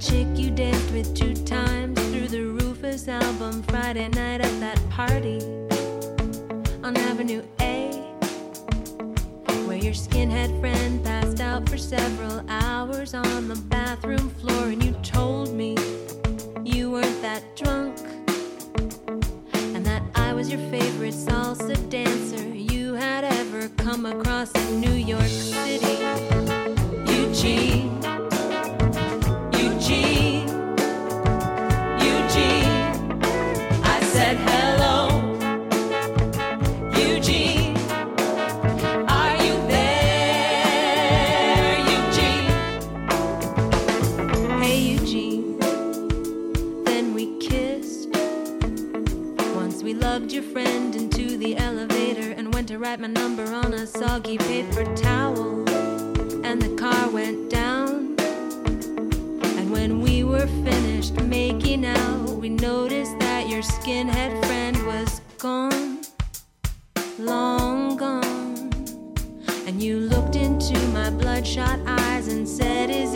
chick you danced with two times through the Rufus album Friday night at that party on Avenue A, where your skinhead friend passed out for several hours on the bathroom floor, and you told me you weren't that drunk and that I was your favorite salsa dancer you had ever come across in New York City. Eugene, soggy paper towel. And the car went down. And when we were finished making out, we noticed that your skinhead friend was gone. Long gone. And you looked into my bloodshot eyes and said, Is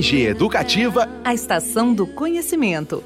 MG Educativa, a estação do conhecimento.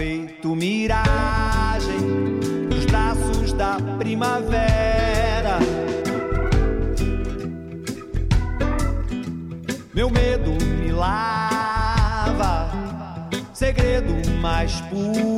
feito miragem nos braços da primavera. Meu medo me lava, segredo mais puro.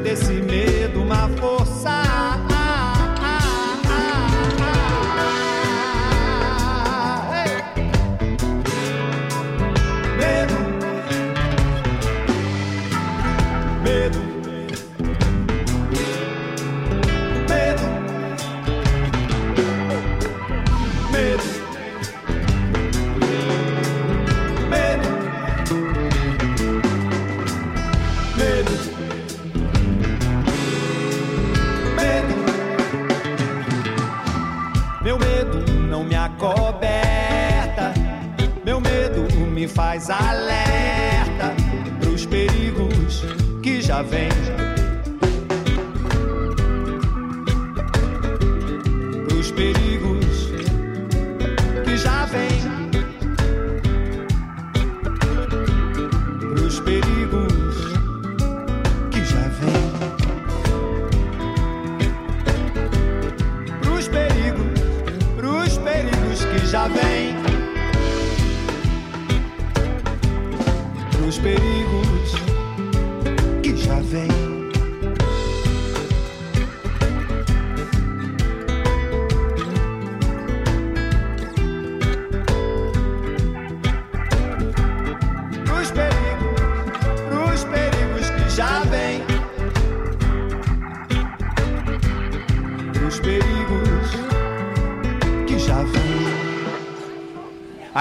Desse medo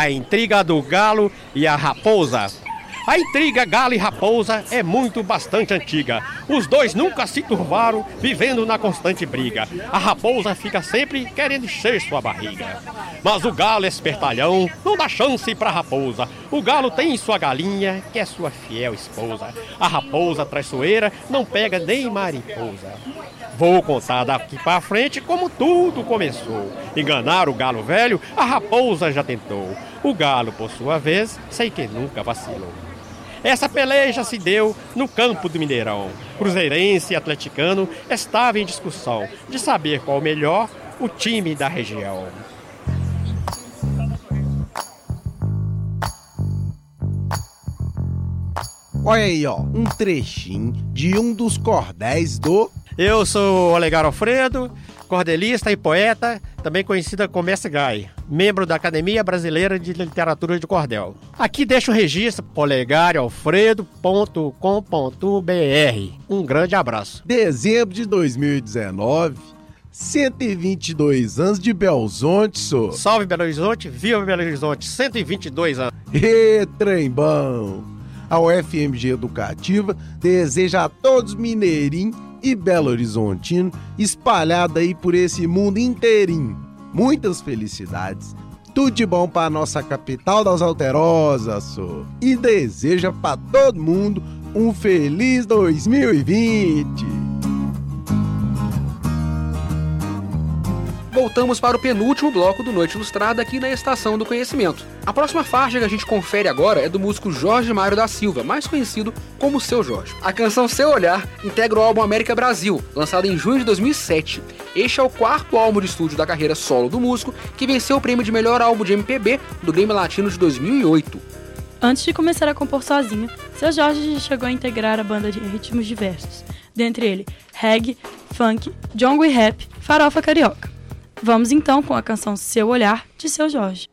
A intriga do galo e a raposa. A intriga galo e raposa é muito bastante antiga. Os dois nunca se turvaram, vivendo na constante briga. A raposa fica sempre querendo encher sua barriga. Mas o galo espertalhão, não dá chance pra raposa. O galo tem sua galinha, que é sua fiel esposa. A raposa traiçoeira não pega nem mariposa. Vou contar daqui pra frente como tudo começou. Enganar o galo velho, a raposa já tentou. O galo, por sua vez, sei que nunca vacilou. Essa peleja se deu no campo do Mineirão. Cruzeirense e atleticano estavam em discussão de saber qual o melhor o time da região. Olha aí, ó, um trechinho de um dos cordéis do. Eu sou Olegar Alfredo, cordelista e poeta, também conhecida como Mestre Gai, membro da Academia Brasileira de Literatura de Cordel. Aqui deixo o registro olegaralfredo.com.br. Um grande abraço. Dezembro de 2019, 122 anos de Belzonte, sou. Salve Belo Horizonte, viva Belo Horizonte, 122 anos. Ê, trem bom! A UFMG Educativa deseja a todos mineirinhos e Belo Horizontino espalhado aí por esse mundo inteirinho. Muitas felicidades. Tudo de bom para nossa capital das alterosas. E deseja para todo mundo um feliz 2020. Voltamos para o penúltimo bloco do Noite Ilustrada aqui na Estação do Conhecimento. A próxima faixa que a gente confere agora é do músico Jorge Mário da Silva, mais conhecido como Seu Jorge. A canção Seu Olhar integra o álbum América Brasil, lançado em junho de 2007. Este é o quarto álbum de estúdio da carreira solo do músico, que venceu o prêmio de melhor álbum de MPB do Grammy Latino de 2008. Antes de começar a compor sozinho, Seu Jorge chegou a integrar a banda de ritmos diversos, dentre ele reggae, funk, jongo e rap, farofa carioca. Vamos então com a canção Seu Olhar, de Seu Jorge.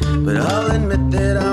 But I'll admit that I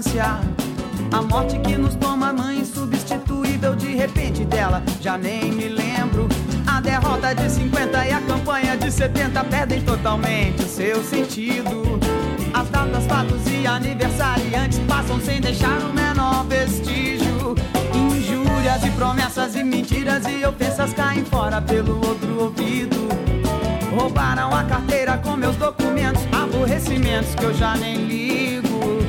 distância. A morte que nos toma, mãe substituível de repente dela, já nem me lembro. A derrota de 50 e a campanha de 70 perdem totalmente o seu sentido. As datas, fatos e aniversariantes passam sem deixar o menor vestígio. Injúrias e promessas e mentiras e ofensas caem fora pelo outro ouvido. Roubaram a carteira com meus documentos, aborrecimentos que eu já nem ligo.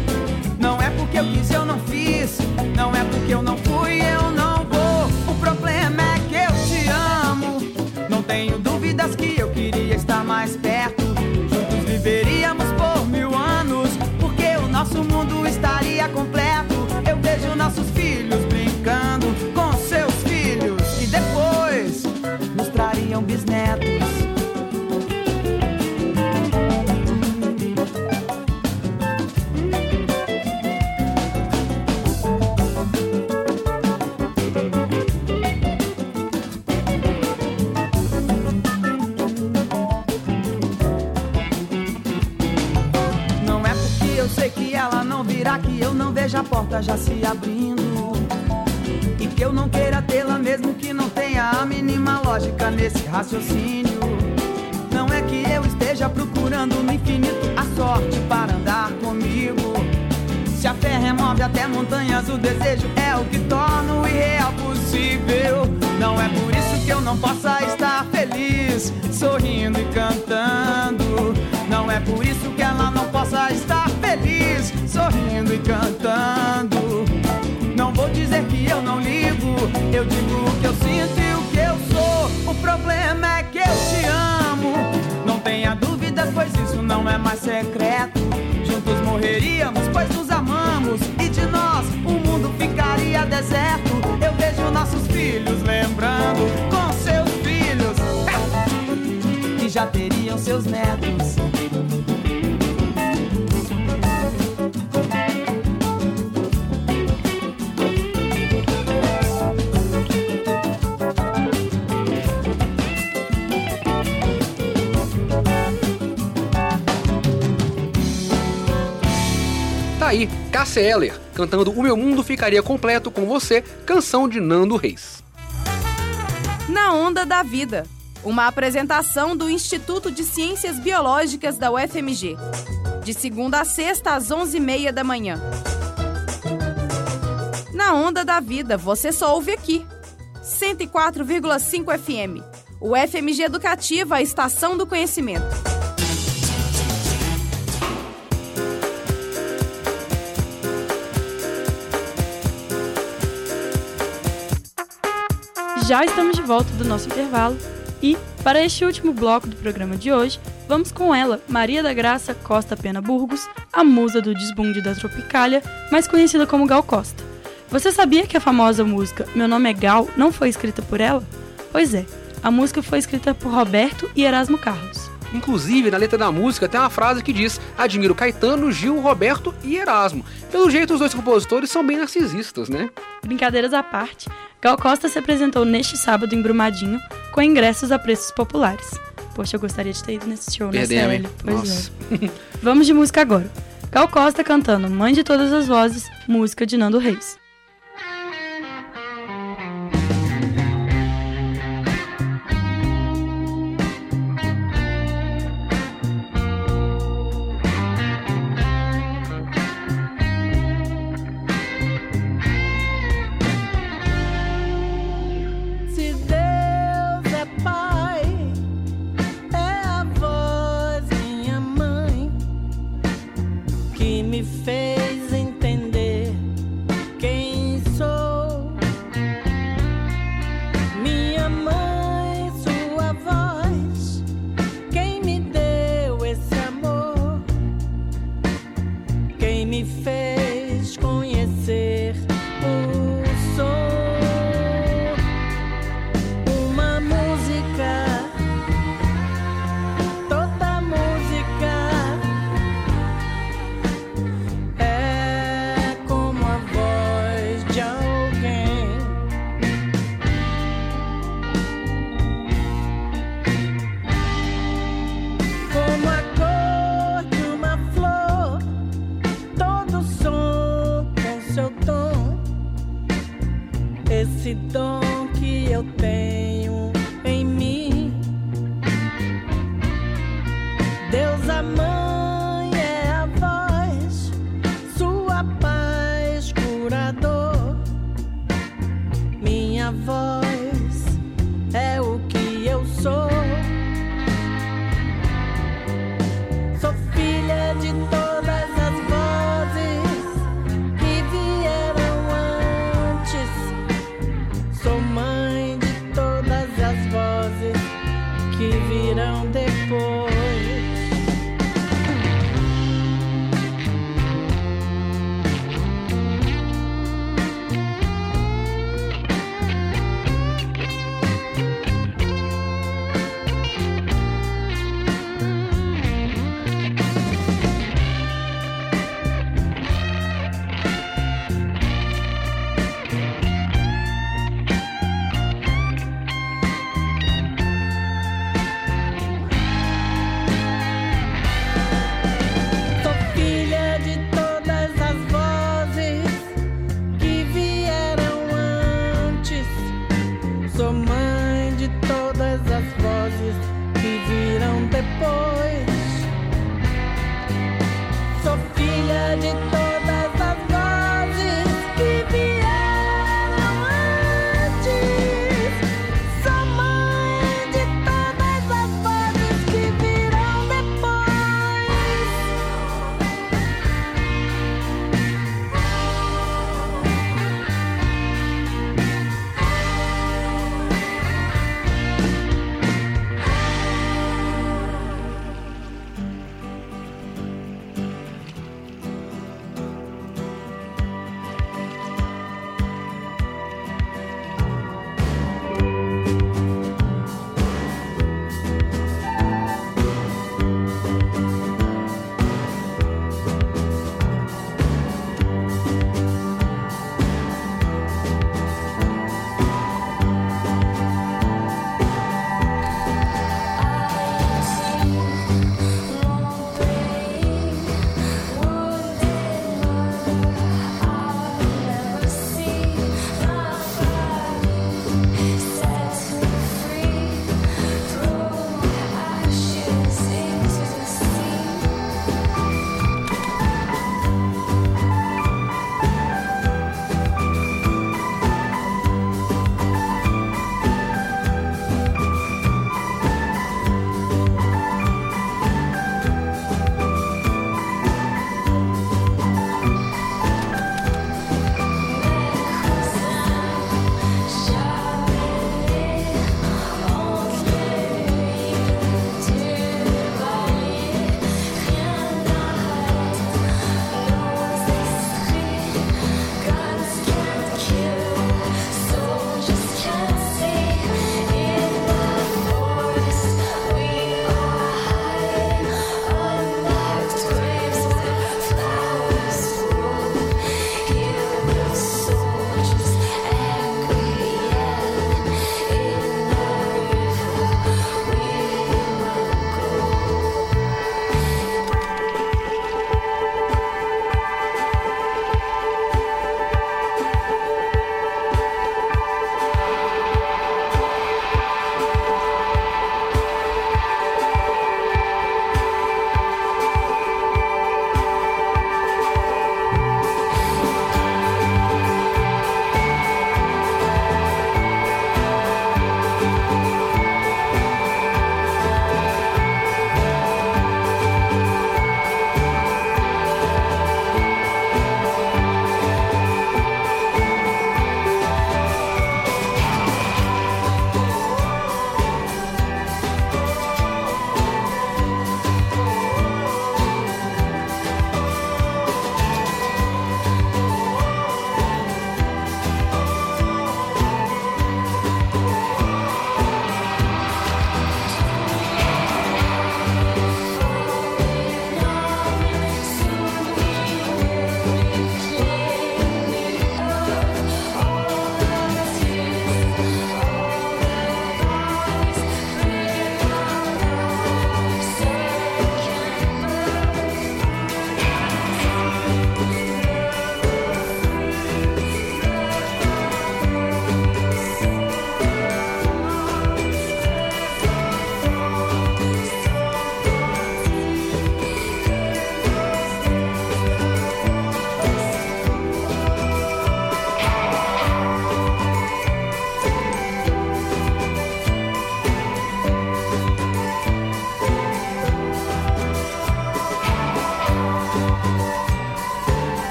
Não é porque eu quis, eu não fiz. Não é porque eu não fui, eu não. Esse raciocínio. Não é que eu esteja procurando no infinito a sorte para andar comigo. Se a fé remove até montanhas, o desejo é o que torna o irreal possível. Não é por isso que eu não possa estar feliz, sorrindo e cantando. Não é por isso que ela não possa estar feliz, sorrindo e cantando. secreto. Juntos morreríamos, pois nos amamos. E de nós o mundo ficaria deserto. Eu vejo nossos filhos lembrando com seus filhos. Que já teriam seus netos. Eller, cantando O Meu Mundo Ficaria Completo com Você, canção de Nando Reis. Na Onda da Vida, uma apresentação do Instituto de Ciências Biológicas da UFMG. De segunda a sexta, às 11h30 da manhã. Na Onda da Vida, você só ouve aqui. 104,5 FM. O FMG Educativa, a estação do conhecimento. Já estamos de volta do nosso intervalo e, para este último bloco do programa de hoje, vamos com ela, Maria da Graça Costa Pena Burgos, a musa do desbunde da Tropicália, mais conhecida como Gal Costa. Você sabia que a famosa música Meu Nome é Gal não foi escrita por ela? Pois é, a música foi escrita por Roberto e Erasmo Carlos. Inclusive, na letra da música tem uma frase que diz: Admiro Caetano, Gil, Roberto e Erasmo. Pelo jeito, os dois compositores são bem narcisistas, né? Brincadeiras à parte, Gal Costa se apresentou neste sábado em Brumadinho com ingressos a preços populares. Poxa, eu gostaria de ter ido nesse show, né, Perdemos? Célio? Pois é. Vamos de música agora. Gal Costa cantando Mãe de Todas as Vozes, música de Nando Reis.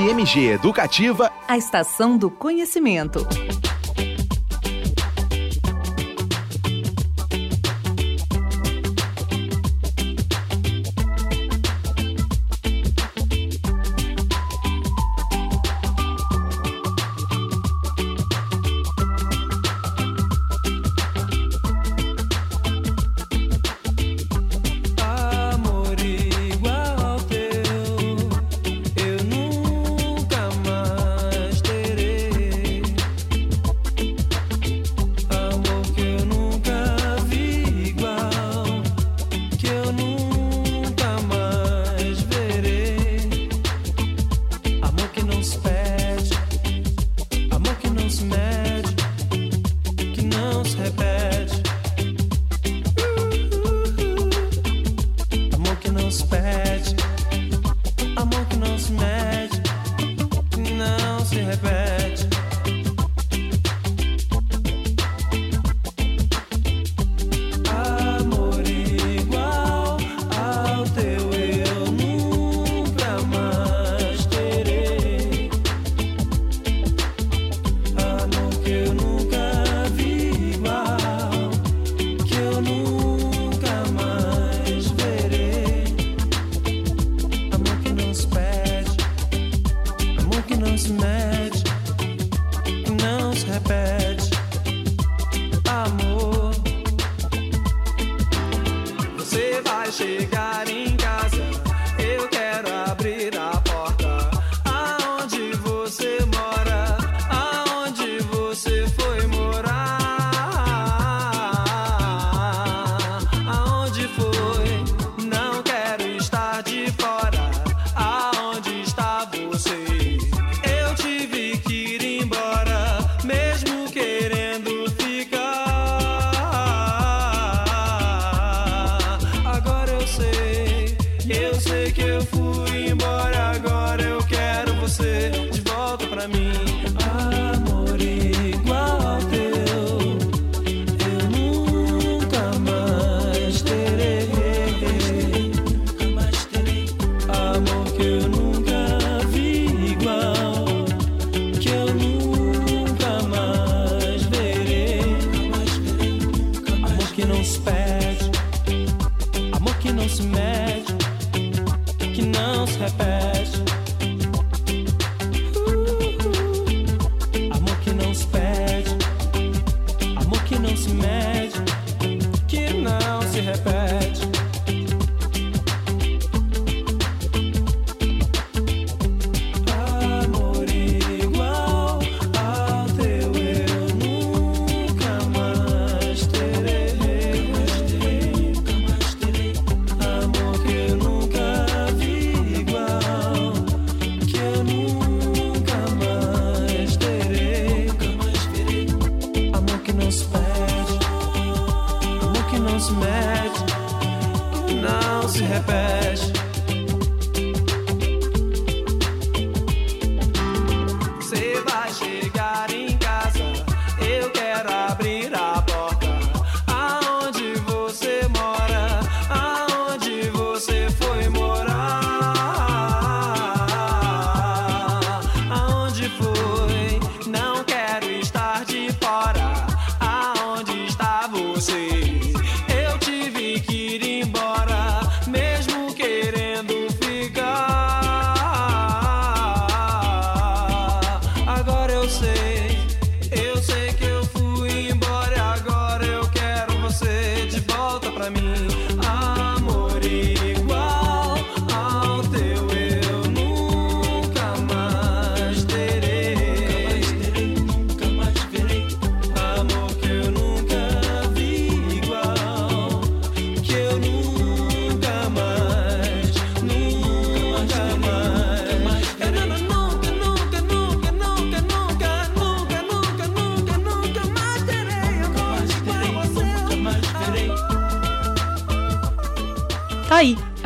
FMG Educativa, a Estação do Conhecimento. hep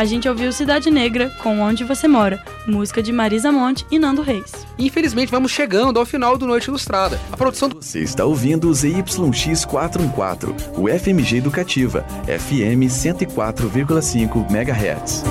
A gente ouviu Cidade Negra com Onde Você Mora, música de Marisa Monte e Nando Reis. Infelizmente, vamos chegando ao final do Noite Ilustrada. A produção do... Você está ouvindo o ZYX414, o FMG Educativa, FM 104,5 MHz.